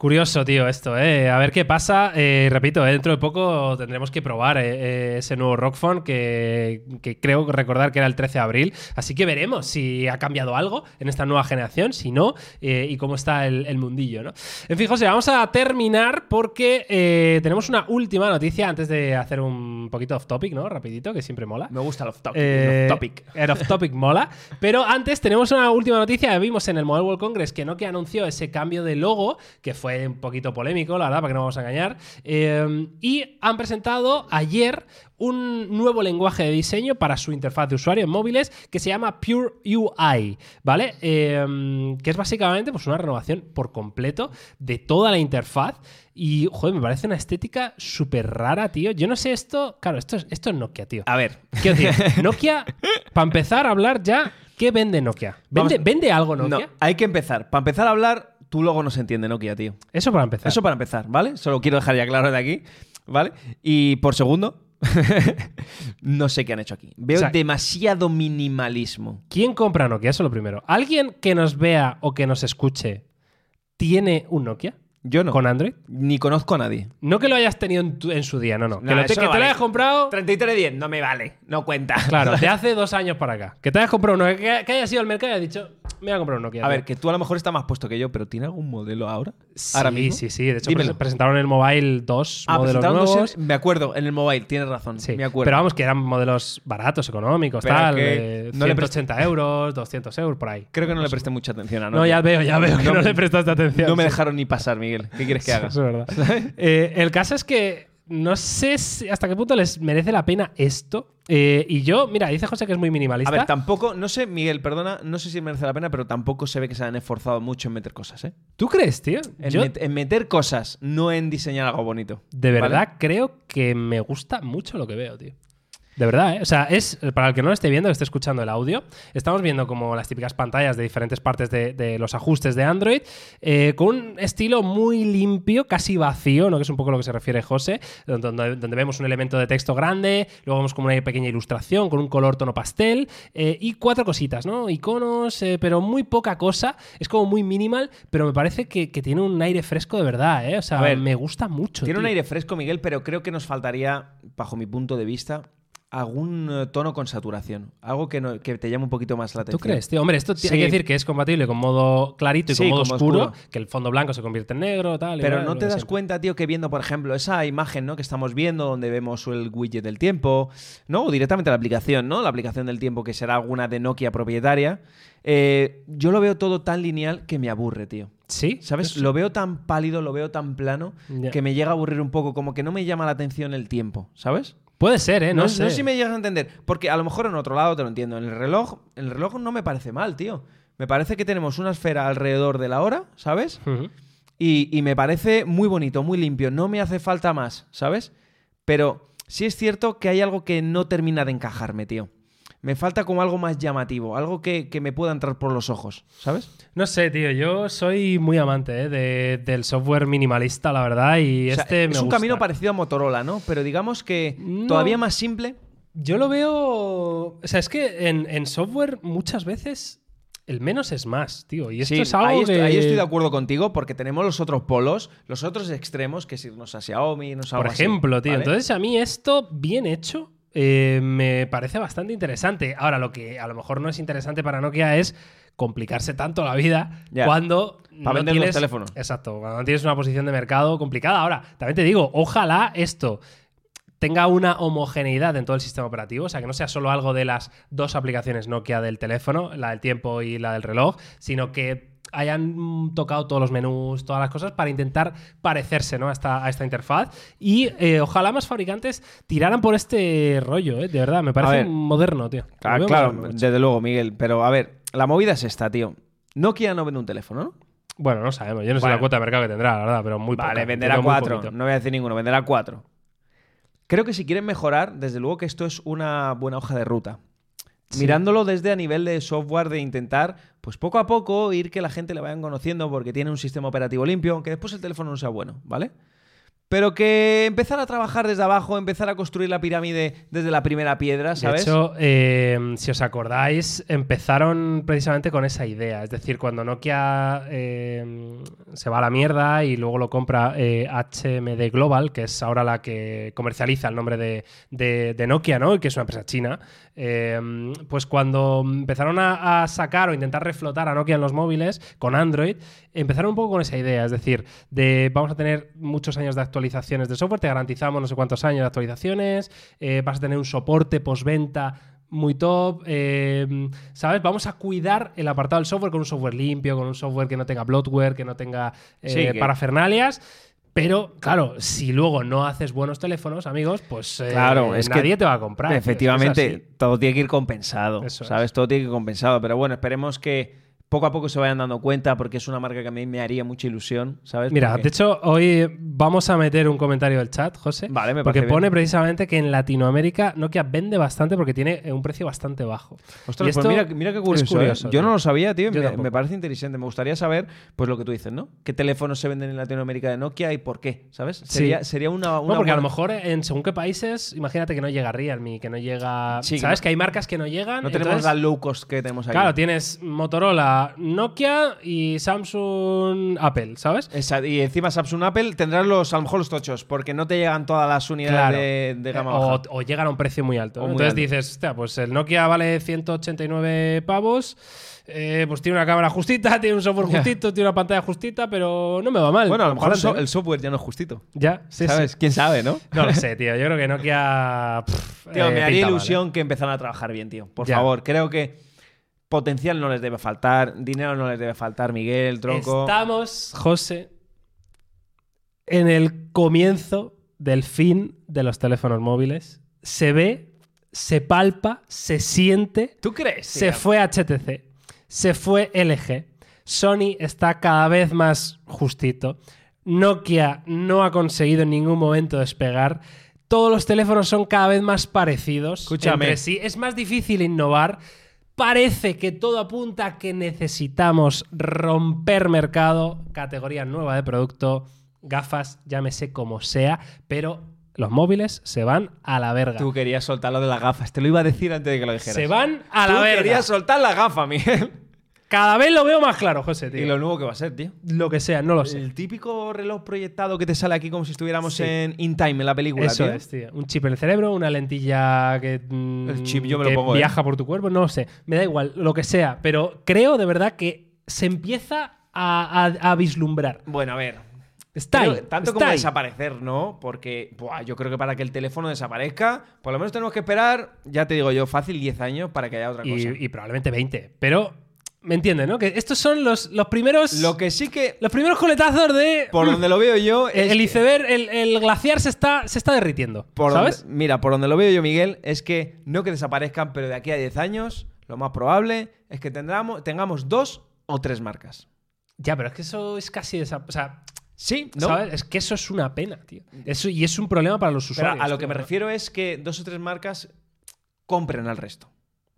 Curioso, tío, esto, ¿eh? A ver qué pasa. Eh, repito, eh, dentro de poco tendremos que probar eh, ese nuevo Rock Phone que, que creo recordar que era el 13 de abril. Así que veremos si ha cambiado algo en esta nueva generación, si no, eh, y cómo está el, el mundillo, ¿no? En fin, José, vamos a terminar porque tenemos una última noticia antes de hacer un poquito off topic, ¿no? Rapidito, que siempre mola. Me gusta el off topic. El off topic. el off topic mola. Pero antes tenemos una última noticia. Vimos en el Mobile World Congress que Nokia anunció ese cambio de logo, que fue un poquito polémico, la verdad, para que no vamos a engañar. Eh, y han presentado ayer un nuevo lenguaje de diseño para su interfaz de usuario en móviles que se llama Pure UI, ¿vale? Eh, que es básicamente pues, una renovación por completo de toda la interfaz. Y, joder, me parece una estética súper rara, tío. Yo no sé esto. Claro, esto es, esto es Nokia, tío. A ver, Quiero decir, Nokia, para empezar a hablar ya, ¿qué vende Nokia? ¿Vende, Vamos- ¿vende algo no, Nokia? hay que empezar. Para empezar a hablar, tu logo no se entiende, Nokia, tío. Eso para empezar. Eso para empezar, ¿vale? Solo quiero dejar ya claro de aquí, ¿vale? Y por segundo, no sé qué han hecho aquí. Veo O sea- demasiado minimalismo. ¿Quién compra Nokia? Eso es lo primero. ¿Alguien que nos vea o que nos escuche tiene un Nokia Yo no. con Android? Ni conozco a nadie. No que lo hayas tenido en, tu- en su día, no, no. No, que lo te, que no te lo hayas comprado, 3310, no me vale. No cuenta. claro, de hace dos años para acá. Que te hayas comprado uno, que, que hayas ido al mercado y hayas dicho, me voy a comprar un Nokia. A tío". ver, que tú a lo mejor estás más puesto que yo, pero ¿tiene algún modelo ahora? Sí, ahora mismo. sí, sí. De hecho, Dímelo. pres- presentaron el Mobile dos Ah, modelos presentaron dos nuevos. en- me acuerdo, en el mobile, tienes razón. Sí, me acuerdo. pero vamos, que eran modelos baratos, económicos, Pero tal. que no le 180 euros, 200 euros, por ahí. Creo que no le presté mucha atención a No, Nokia. ya veo, ya veo que no, No le prestaste atención. No me dejaron ni pasar, Miguel. ¿Qué quieres que haga? Es verdad. Eh, el caso es que no sé si- hasta qué punto les merece la pena esto. Eh, y yo, mira, dice José que es muy A minimalista. ver, tampoco, no sé, Miguel, perdona, no sé si merece la pena, pero tampoco se ve que se han esforzado mucho en meter cosas, ¿eh? ¿Tú crees, tío? En, Yo met- en meter cosas, no en diseñar algo bonito. de ¿vale? verdad creo que me gusta mucho lo que veo, tío. De verdad, ¿eh? O sea, es, para el que no lo esté viendo, que esté escuchando el audio, estamos viendo como las típicas pantallas de diferentes partes de, de los ajustes de Android, eh, con un estilo muy limpio, casi vacío, ¿no? que es un poco lo que se refiere José, donde, donde vemos un elemento de texto grande, luego vemos como una pequeña ilustración con un color tono pastel, eh, y cuatro cositas, ¿no? Iconos, eh, pero muy poca cosa, es como muy minimal, pero me parece que, que tiene un aire fresco de verdad, ¿eh? O sea, A ver, me gusta mucho. Tiene un aire fresco, Miguel, pero creo que nos faltaría, bajo mi punto de vista, algún eh, tono con saturación. Algo que, no- que te llame un poquito más la ¿Tú atención. crees, tío? Hombre, esto tiene Sí. que decir que es compatible con modo clarito y Sí, con modo oscuro, oscuro. que el fondo blanco se convierte en negro, tal. Pero igual, no te das siempre. cuenta, tío, que viendo, por ejemplo, esa imagen ¿no? que estamos viendo, donde vemos el widget del tiempo, ¿no? O directamente la aplicación, ¿no? La aplicación del tiempo, que será alguna de Nokia propietaria. eh, yo lo veo todo tan lineal que me aburre, tío. Sí, ¿Sabes? Yo- Lo veo tan pálido, lo veo tan plano, que me llega a aburrir un poco, como que no me llama la atención el tiempo, ¿sabes? Puede ser, ¿eh? No, No, sé. no sé si me llegas a entender. Porque a lo mejor en otro lado te lo entiendo. En el reloj, el reloj no me parece mal, tío. Me parece que tenemos una esfera alrededor de la hora, ¿sabes? Y me parece muy bonito, muy limpio. No me hace falta más, ¿sabes? Pero sí es cierto que hay algo que no termina de encajarme, tío. Me falta como algo más llamativo, algo que, que me pueda entrar por los ojos, ¿sabes? No sé, tío. Yo soy muy amante ¿eh? de- del software minimalista, la verdad. Y O sea, este es me un gusta. camino parecido a Motorola, ¿no? Pero digamos que No. todavía más simple. Yo lo veo. O sea, es que en, en software muchas veces el menos es más, tío. Y esto Sí, es algo ahí, estoy, que- ahí estoy de acuerdo contigo porque tenemos los otros polos, los otros extremos, que es irnos a Xiaomi, irnos a Por así, ejemplo, tío. ¿vale? Entonces, a mí esto, bien hecho, eh, me parece bastante interesante. Ahora, lo que a lo mejor no es interesante para Nokia es complicarse tanto la vida cuando Pa' no vender los tienes, teléfonos. Exacto, cuando no tienes una posición de mercado complicada. Ahora, también te digo, ojalá esto tenga una homogeneidad en todo el sistema operativo, o sea, que no sea solo algo de las dos aplicaciones Nokia del teléfono, la del tiempo y la del reloj, sino que hayan tocado todos los menús, todas las cosas para intentar parecerse ¿no? a, esta, a esta interfaz. Y eh, ojalá más fabricantes tiraran por este rollo, ¿eh? de verdad, me parece ver. moderno, tío. Ah, claro, moderno, desde luego, Miguel. Pero a ver, la movida es esta, tío. Nokia no vende un teléfono, ¿no? Bueno, no sabemos, yo no sé Bueno. la cuota de mercado que tendrá, la verdad, pero muy vale, poca, venderá cuatro. No voy a decir ninguno, venderá cuatro. Creo que si quieren mejorar, desde luego que esto es una buena hoja de ruta. Sí. Mirándolo desde a nivel de software, de intentar, pues poco a poco, ir que la gente le vayan conociendo porque tiene un sistema operativo limpio, aunque después el teléfono no sea bueno, ¿vale? Pero que empezar a trabajar desde abajo, empezar a construir la pirámide desde la primera piedra, ¿sabes? De hecho, eh, si os acordáis, empezaron precisamente con esa idea. Es decir, cuando Nokia eh, se va a la mierda y luego lo compra eh, HMD Global, que es ahora la que comercializa el nombre de, de- de Nokia, ¿no? Que es una empresa china. Eh, pues cuando empezaron a, a sacar o intentar reflotar a Nokia en los móviles con Android, empezaron un poco con esa idea. Es decir, de vamos a tener muchos años de actualizaciones de software, te garantizamos no sé cuántos años de actualizaciones, eh, vas a tener un soporte postventa muy top, eh, ¿sabes? Vamos a cuidar el apartado del software con un software limpio, con un software que no tenga bloatware, que no tenga eh, Sí, que- parafernalias. Pero, claro, si luego no haces buenos teléfonos, amigos, pues eh, Claro, es que nadie te va a comprar. que Efectivamente, todo tiene que ir compensado, Eso ¿sabes? Todo tiene que ir compensado. Pero bueno, esperemos que poco a poco se vayan dando cuenta porque es una marca que a mí me haría mucha ilusión, ¿sabes? Mira, de hecho, hoy vamos a meter un comentario del chat, José. Vale, me Porque pone precisamente que en Latinoamérica Nokia vende bastante porque tiene eh, un precio bastante bajo. Ostras, Y pues esto mira, mira qué curioso. es curioso, ¿eh? Yo no lo sabía, tío. Me, parece interesante. Me gustaría saber, pues lo que tú dices, ¿no? ¿Qué teléfonos se venden en Latinoamérica de Nokia y por qué? ¿Sabes? Sería, sería una, una No, porque a lo mejor en según qué países, imagínate que no llega Realme, que no llega. Sí, que ¿Sabes? no- Que hay marcas que no llegan. No tenemos la low cost que tenemos aquí. Claro, tienes Motorola, Nokia y Samsung, Apple, ¿sabes? Y encima Samsung Apple tendrás los, a lo mejor los tochos, porque no te llegan todas las unidades Claro. de, de gama o, baja. o llegan a un precio muy alto. ¿no? muy Entonces alto. dices, hostia, pues el Nokia vale 189 pavos. eh, pues tiene una cámara justita, tiene un software justito, tiene una pantalla justita, pero no me va mal. Bueno, a lo mejor el, Ojalá, so- ¿eh? el software ya no es justito. Ya, sí, ¿Sabes? sí. ¿Quién sabe, no? No lo sé, tío. Yo creo que Nokia. pff, Tío, eh, me haría mal, ¿eh? ilusión que empezaran a trabajar bien, tío. Por Ya. favor, creo que potencial no les debe faltar, dinero no les debe faltar, Miguel, Tronco. Estamos, José, en el comienzo del fin de los teléfonos móviles. Se ve, se palpa, se siente. ¿Tú crees? Se fue HTC, se fue LG. Sony está cada vez más justito. Nokia no ha conseguido en ningún momento despegar. Todos los teléfonos son cada vez más parecidos Escúchame. entre sí. Es más difícil innovar. Parece que todo apunta a que necesitamos romper mercado, categoría nueva de producto, gafas, llámese como sea, pero los móviles se van a la verga. Tú querías soltar lo de las gafas. Te lo iba a decir antes de que lo dijeras. Se van a Tú la verga. querías soltar la gafa, Miguel. Cada vez lo veo más claro, José, tío. Y lo nuevo que va a ser, tío. Lo que sea, no lo sé. El típico reloj proyectado que te sale aquí como si estuviéramos Sí. en In Time, en la película, Eso tío. es, tío. Un chip en el cerebro, una lentilla que, mm, El chip yo me lo pongo, ¿eh? viaja por tu cuerpo, no lo sé. Me da igual, lo que sea. Pero creo de verdad que se empieza a, a- a vislumbrar. Bueno, a ver. Está ahí, tanto está como ahí. desaparecer, ¿no? Porque buah, yo creo que para que el teléfono desaparezca, por lo menos tenemos que esperar, ya te digo yo, fácil 10 años para que haya otra cosa. Y, y probablemente 20. Pero, ¿me entiendes, no? Que estos son los, los primeros. Lo que sí que, Los primeros coletazos de. por donde lo veo yo, el, es el iceberg, el, el glaciar se está, se está derritiendo. por ¿Sabes? donde- mira, por donde lo veo yo, Miguel, es que no que desaparezcan, pero de aquí a 10 años, lo más probable es que tendremos, tengamos dos o tres marcas. Ya, pero es que eso es casi. desa- O sea, Sí, ¿no? ¿sabes? Es que eso es una pena, tío. Eso, y es un problema para los Pero usuarios. a lo que me refiero es que dos o tres marcas compren al resto.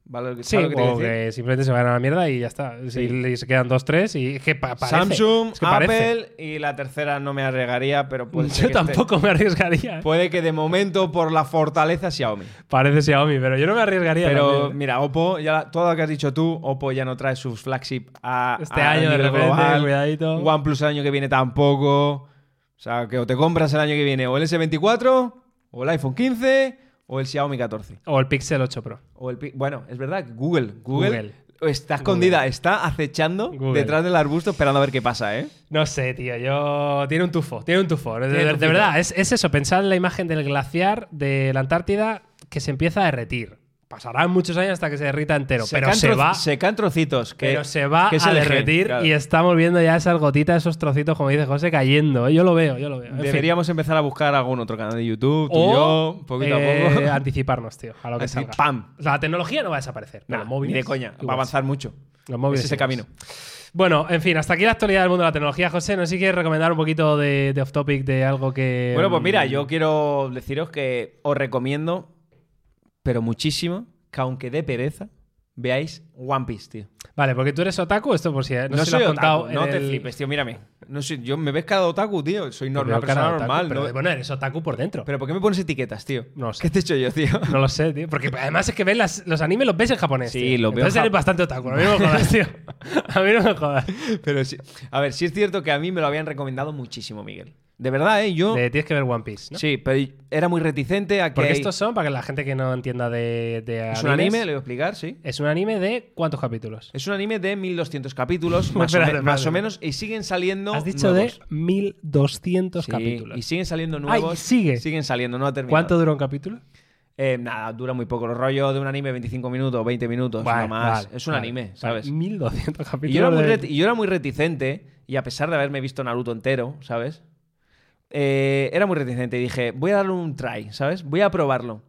¿Vale? Sí, ¿Sabes lo que te o que simplemente se van a la mierda y ya está. Sí, y se quedan dos, tres y es que pa- parece. Samsung, Es que parece. Apple y la tercera no me arriesgaría, pero puede ser Yo esté- tampoco me arriesgaría. Puede que de momento por la fortaleza Xiaomi. Parece Xiaomi, pero yo no me arriesgaría. Pero también, mira, Oppo, ya todo lo que has dicho tú, Oppo ya no trae sus flagship a Este a año de repente, global. cuidadito. OnePlus el año que viene tampoco. O sea, que o te compras el año que viene o el S24, o el iPhone 15, o el Xiaomi 14. O el Pixel 8 Pro. O el bueno, es verdad, Google, Google, Google. está escondida, está acechando Google. detrás del arbusto esperando a ver qué pasa, ¿eh? No sé, tío. Yo. Tiene un tufo, tiene un tufo. De, Tiene de- de tufito. verdad, es, es eso. Pensar en la imagen del glaciar de la Antártida que se empieza a derretir. Pasarán muchos años hasta que se derrita entero. pero se va. se caen trocitos. Que, pero se va que es a derretir claro. y estamos viendo ya esas gotitas, esos trocitos, como dice José, cayendo. ¿eh? Yo lo veo, yo lo veo. En fin. Deberíamos empezar a buscar algún otro canal de YouTube, tú y yo, poquito eh, a poco. anticiparnos, tío, a lo que salga. ¡pam! O sea, la tecnología no va a desaparecer. Nah, de coña, va a avanzar mucho. Los móviles es ese camino. Bueno, en fin, hasta aquí la actualidad del mundo de la tecnología. José, no sé si quieres recomendar un poquito de, de off-topic de algo que. Bueno, pues mira, mm, yo quiero deciros que os recomiendo, pero muchísimo, que aunque dé pereza, veáis One Piece, tío. Vale, porque tú eres otaku, esto por si. No, No, si lo soy has otaku, contado. no te el- flipes, tío, mírame. No sé, yo me ves cada otaku, tío. Soy veo una persona otaku, normal, pero, ¿no? Bueno, eres otaku por dentro. Pero ¿por qué me pones etiquetas, tío? No sé. ¿Qué te he hecho yo, tío? No lo sé, tío. Porque además es que ves las- los animes los ves en japonés. Sí, los veo en Entonces eres bastante otaku. A mí no me jodas, tío. A mí no me jodas. Pero sí. A ver, sí es cierto que a mí me lo habían recomendado muchísimo, Miguel. De verdad, ¿eh? Yo... De- tienes que ver One Piece, ¿no? Sí, pero era muy reticente a que... Porque hay- estos son, para que la gente que no entienda de, de Es un anime, le voy a explicar, sí. Es un anime de ¿cuántos capítulos? Es un anime de 1200 capítulos, más, o, Espérate, me- más espérate. o menos, y siguen saliendo Has dicho nuevos. de 1200 Sí, capítulos. Y siguen saliendo Ay, nuevos. sigue. Siguen saliendo, no ha terminado. ¿Cuánto dura un capítulo? Eh, nada, dura muy poco. El rollo de un anime, 25 minutos, 20 minutos, Vale, no más. vale, es un vale, anime. ¿sabes? 1200 capítulos. Y yo, era muy de- y yo era muy reticente, y a pesar de haberme visto Naruto entero, ¿sabes? Eh, era muy reticente y dije, voy a darle un try, ¿sabes? Voy a probarlo.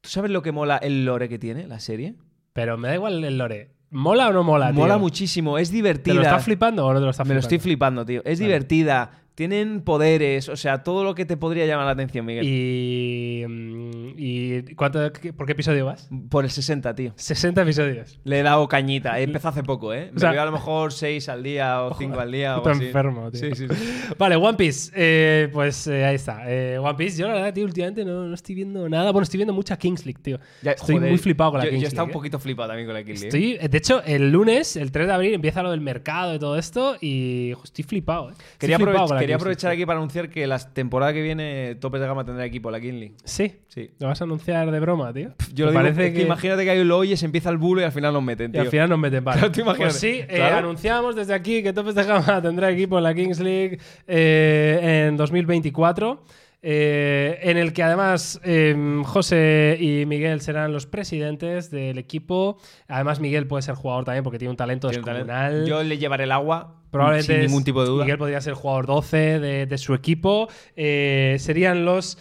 ¿Tú sabes lo que mola el lore que tiene la serie? Pero me da igual el lore. ¿Mola o no mola, mola tío? muchísimo, es ¿Te divertida. lo estás flipando o no te lo estás Me lo flipando? estoy flipando, tío. Es Vale. divertida, tienen poderes, o sea, todo lo que te podría llamar la atención, Miguel. Y, mm, y ¿cuánto, ¿Por qué episodio vas? Por el 60, tío. 60 episodios. Le he dado cañita. He empezado hace poco, ¿eh? Me O sea- veo a lo mejor 6 al día o 5 al día. o así. enfermo, tío. Sí, sí, sí. Vale, One Piece. Eh, pues eh, ahí está. Eh, One Piece, yo la verdad, tío, últimamente no, no estoy viendo nada. Bueno, estoy viendo mucha Kings League, tío. Ya, estoy joder, muy flipado con la yo, Kings Yo estaba un League, poquito flipado también con la Kill League. Estoy, de hecho, el lunes, el 3 de abril, empieza lo del mercado y todo esto y estoy flipado. ¿eh? Estoy Quería, flipado con la quería aprovechar aquí para anunciar que la temporada que viene Topes de Gama tendrá equipo, la King League. Sí, Sí. lo vas a anunciar de broma, tío. Yo lo digo, parece es que, imagínate que ahí lo oyes, empieza el bulo y al final nos meten, Y al final nos meten vale. Claro, tú. Pues sí, eh, anunciamos desde aquí que Topes de Gama tendrá equipo en la Kings League eh, en 2024. Eh, en el que además eh, José y Miguel serán los presidentes del equipo. Además, Miguel puede ser jugador también porque tiene un talento Tiene talento. descomunal. Yo le llevaré el agua Probablemente sin ningún tipo de duda. Miguel podría ser jugador 12 de, de su equipo. Eh, serían los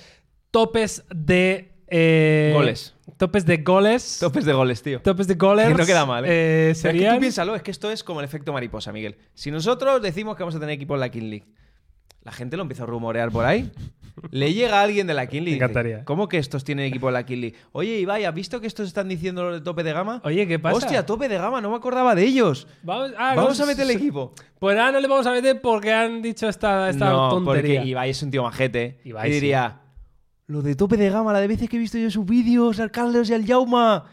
topes de. eh, Goles. Topes de goles. Topes de goles, tío. Topes de goles. Que no queda mal, ¿eh? eh, Pero es que serían. tú piénsalo, es que esto es como el efecto mariposa, Miguel. Si nosotros decimos que vamos a tener equipo en la King League, la gente lo empieza a rumorear por ahí. Le llega a alguien de la King League. y Me dice, encantaría. ¿Cómo que estos tienen equipo en la King League? Oye, Ibai, ¿has visto que estos están diciendo lo de tope de gama? Oye, ¿qué pasa? Hostia, tope de gama, no me acordaba de ellos. Vamos, ah, Vamos no, a meter el equipo. Pues ahora no le vamos a meter porque han dicho esta, esta no, tontería. porque Ibai es un tío majete. Ibai y sí. diría, lo de tope de gama, la de veces que he visto yo sus vídeos, al Carlos y al Yauma.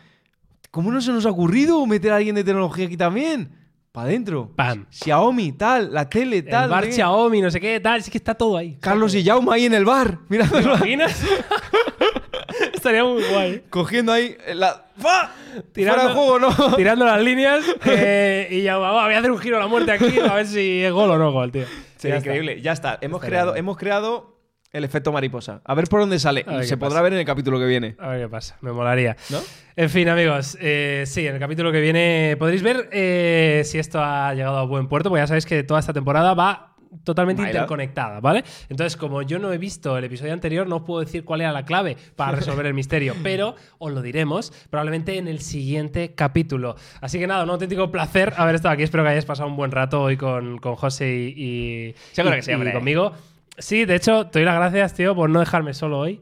¿Cómo no se nos ha ocurrido meter a alguien de tecnología aquí también? Para adentro. Pam. Xiaomi, tal, la tele, tal. el bar qué. Xiaomi, no sé qué, tal. Sí que está todo ahí. Carlos y Yauma ahí en el bar, ¿Te mirándolo, imaginas? Estaría muy guay. cogiendo ahí la. ¡Fa! Tirando- Fuera de juego, ¿no? Tirando las líneas eh, y ya va, va, voy a hacer un giro a la muerte aquí a ver si es gol o no gol, tío. Sería Ya está. increíble. Ya está. Hemos Estaría creado, hemos creado el efecto mariposa. A ver por dónde sale. Se podrá ver en el capítulo que viene. A ver qué pasa, me molaría. ¿No? En fin, amigos, eh, sí, en el capítulo que viene podréis ver eh, si esto ha llegado a buen puerto, porque ya sabéis que toda esta temporada va totalmente interconectada, ¿vale? Entonces, como yo no he visto el episodio anterior, no os puedo decir cuál era la clave para resolver el misterio, pero os lo diremos probablemente en el siguiente capítulo. Así que nada, un auténtico placer haber estado aquí. Espero que hayáis pasado un buen rato hoy con, con José y, y- Seguro y- que sí, y conmigo. Sí, de hecho, te doy las gracias, tío, por no dejarme solo hoy.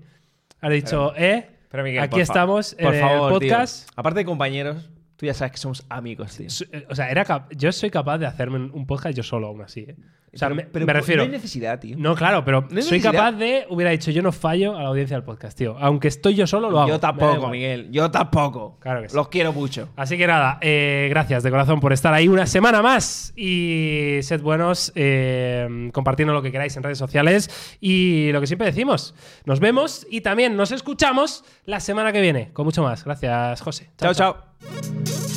Has dicho, eh, Pero Miguel, aquí por estamos por en favor, el tío. podcast. Aparte de compañeros, Tú ya sabes que somos amigos, tío. Eh, O sea, era yo soy capaz de hacerme un- un podcast yo solo aún así. ¿eh? O sea, Pero- me, pero me no refiero. hay necesidad, tío. No, claro, pero No soy capaz de. Hubiera dicho, yo no fallo a la audiencia del podcast, tío. Aunque estoy yo solo, lo hago. Yo tampoco. Miguel. Yo tampoco. Claro que sí. Los quiero mucho. Así que nada, eh, gracias de corazón por estar ahí una semana más y sed buenos, eh, compartiendo lo que queráis en redes sociales y lo que siempre decimos, nos vemos y también nos escuchamos la semana que viene con mucho más. Gracias, José. chao. chao.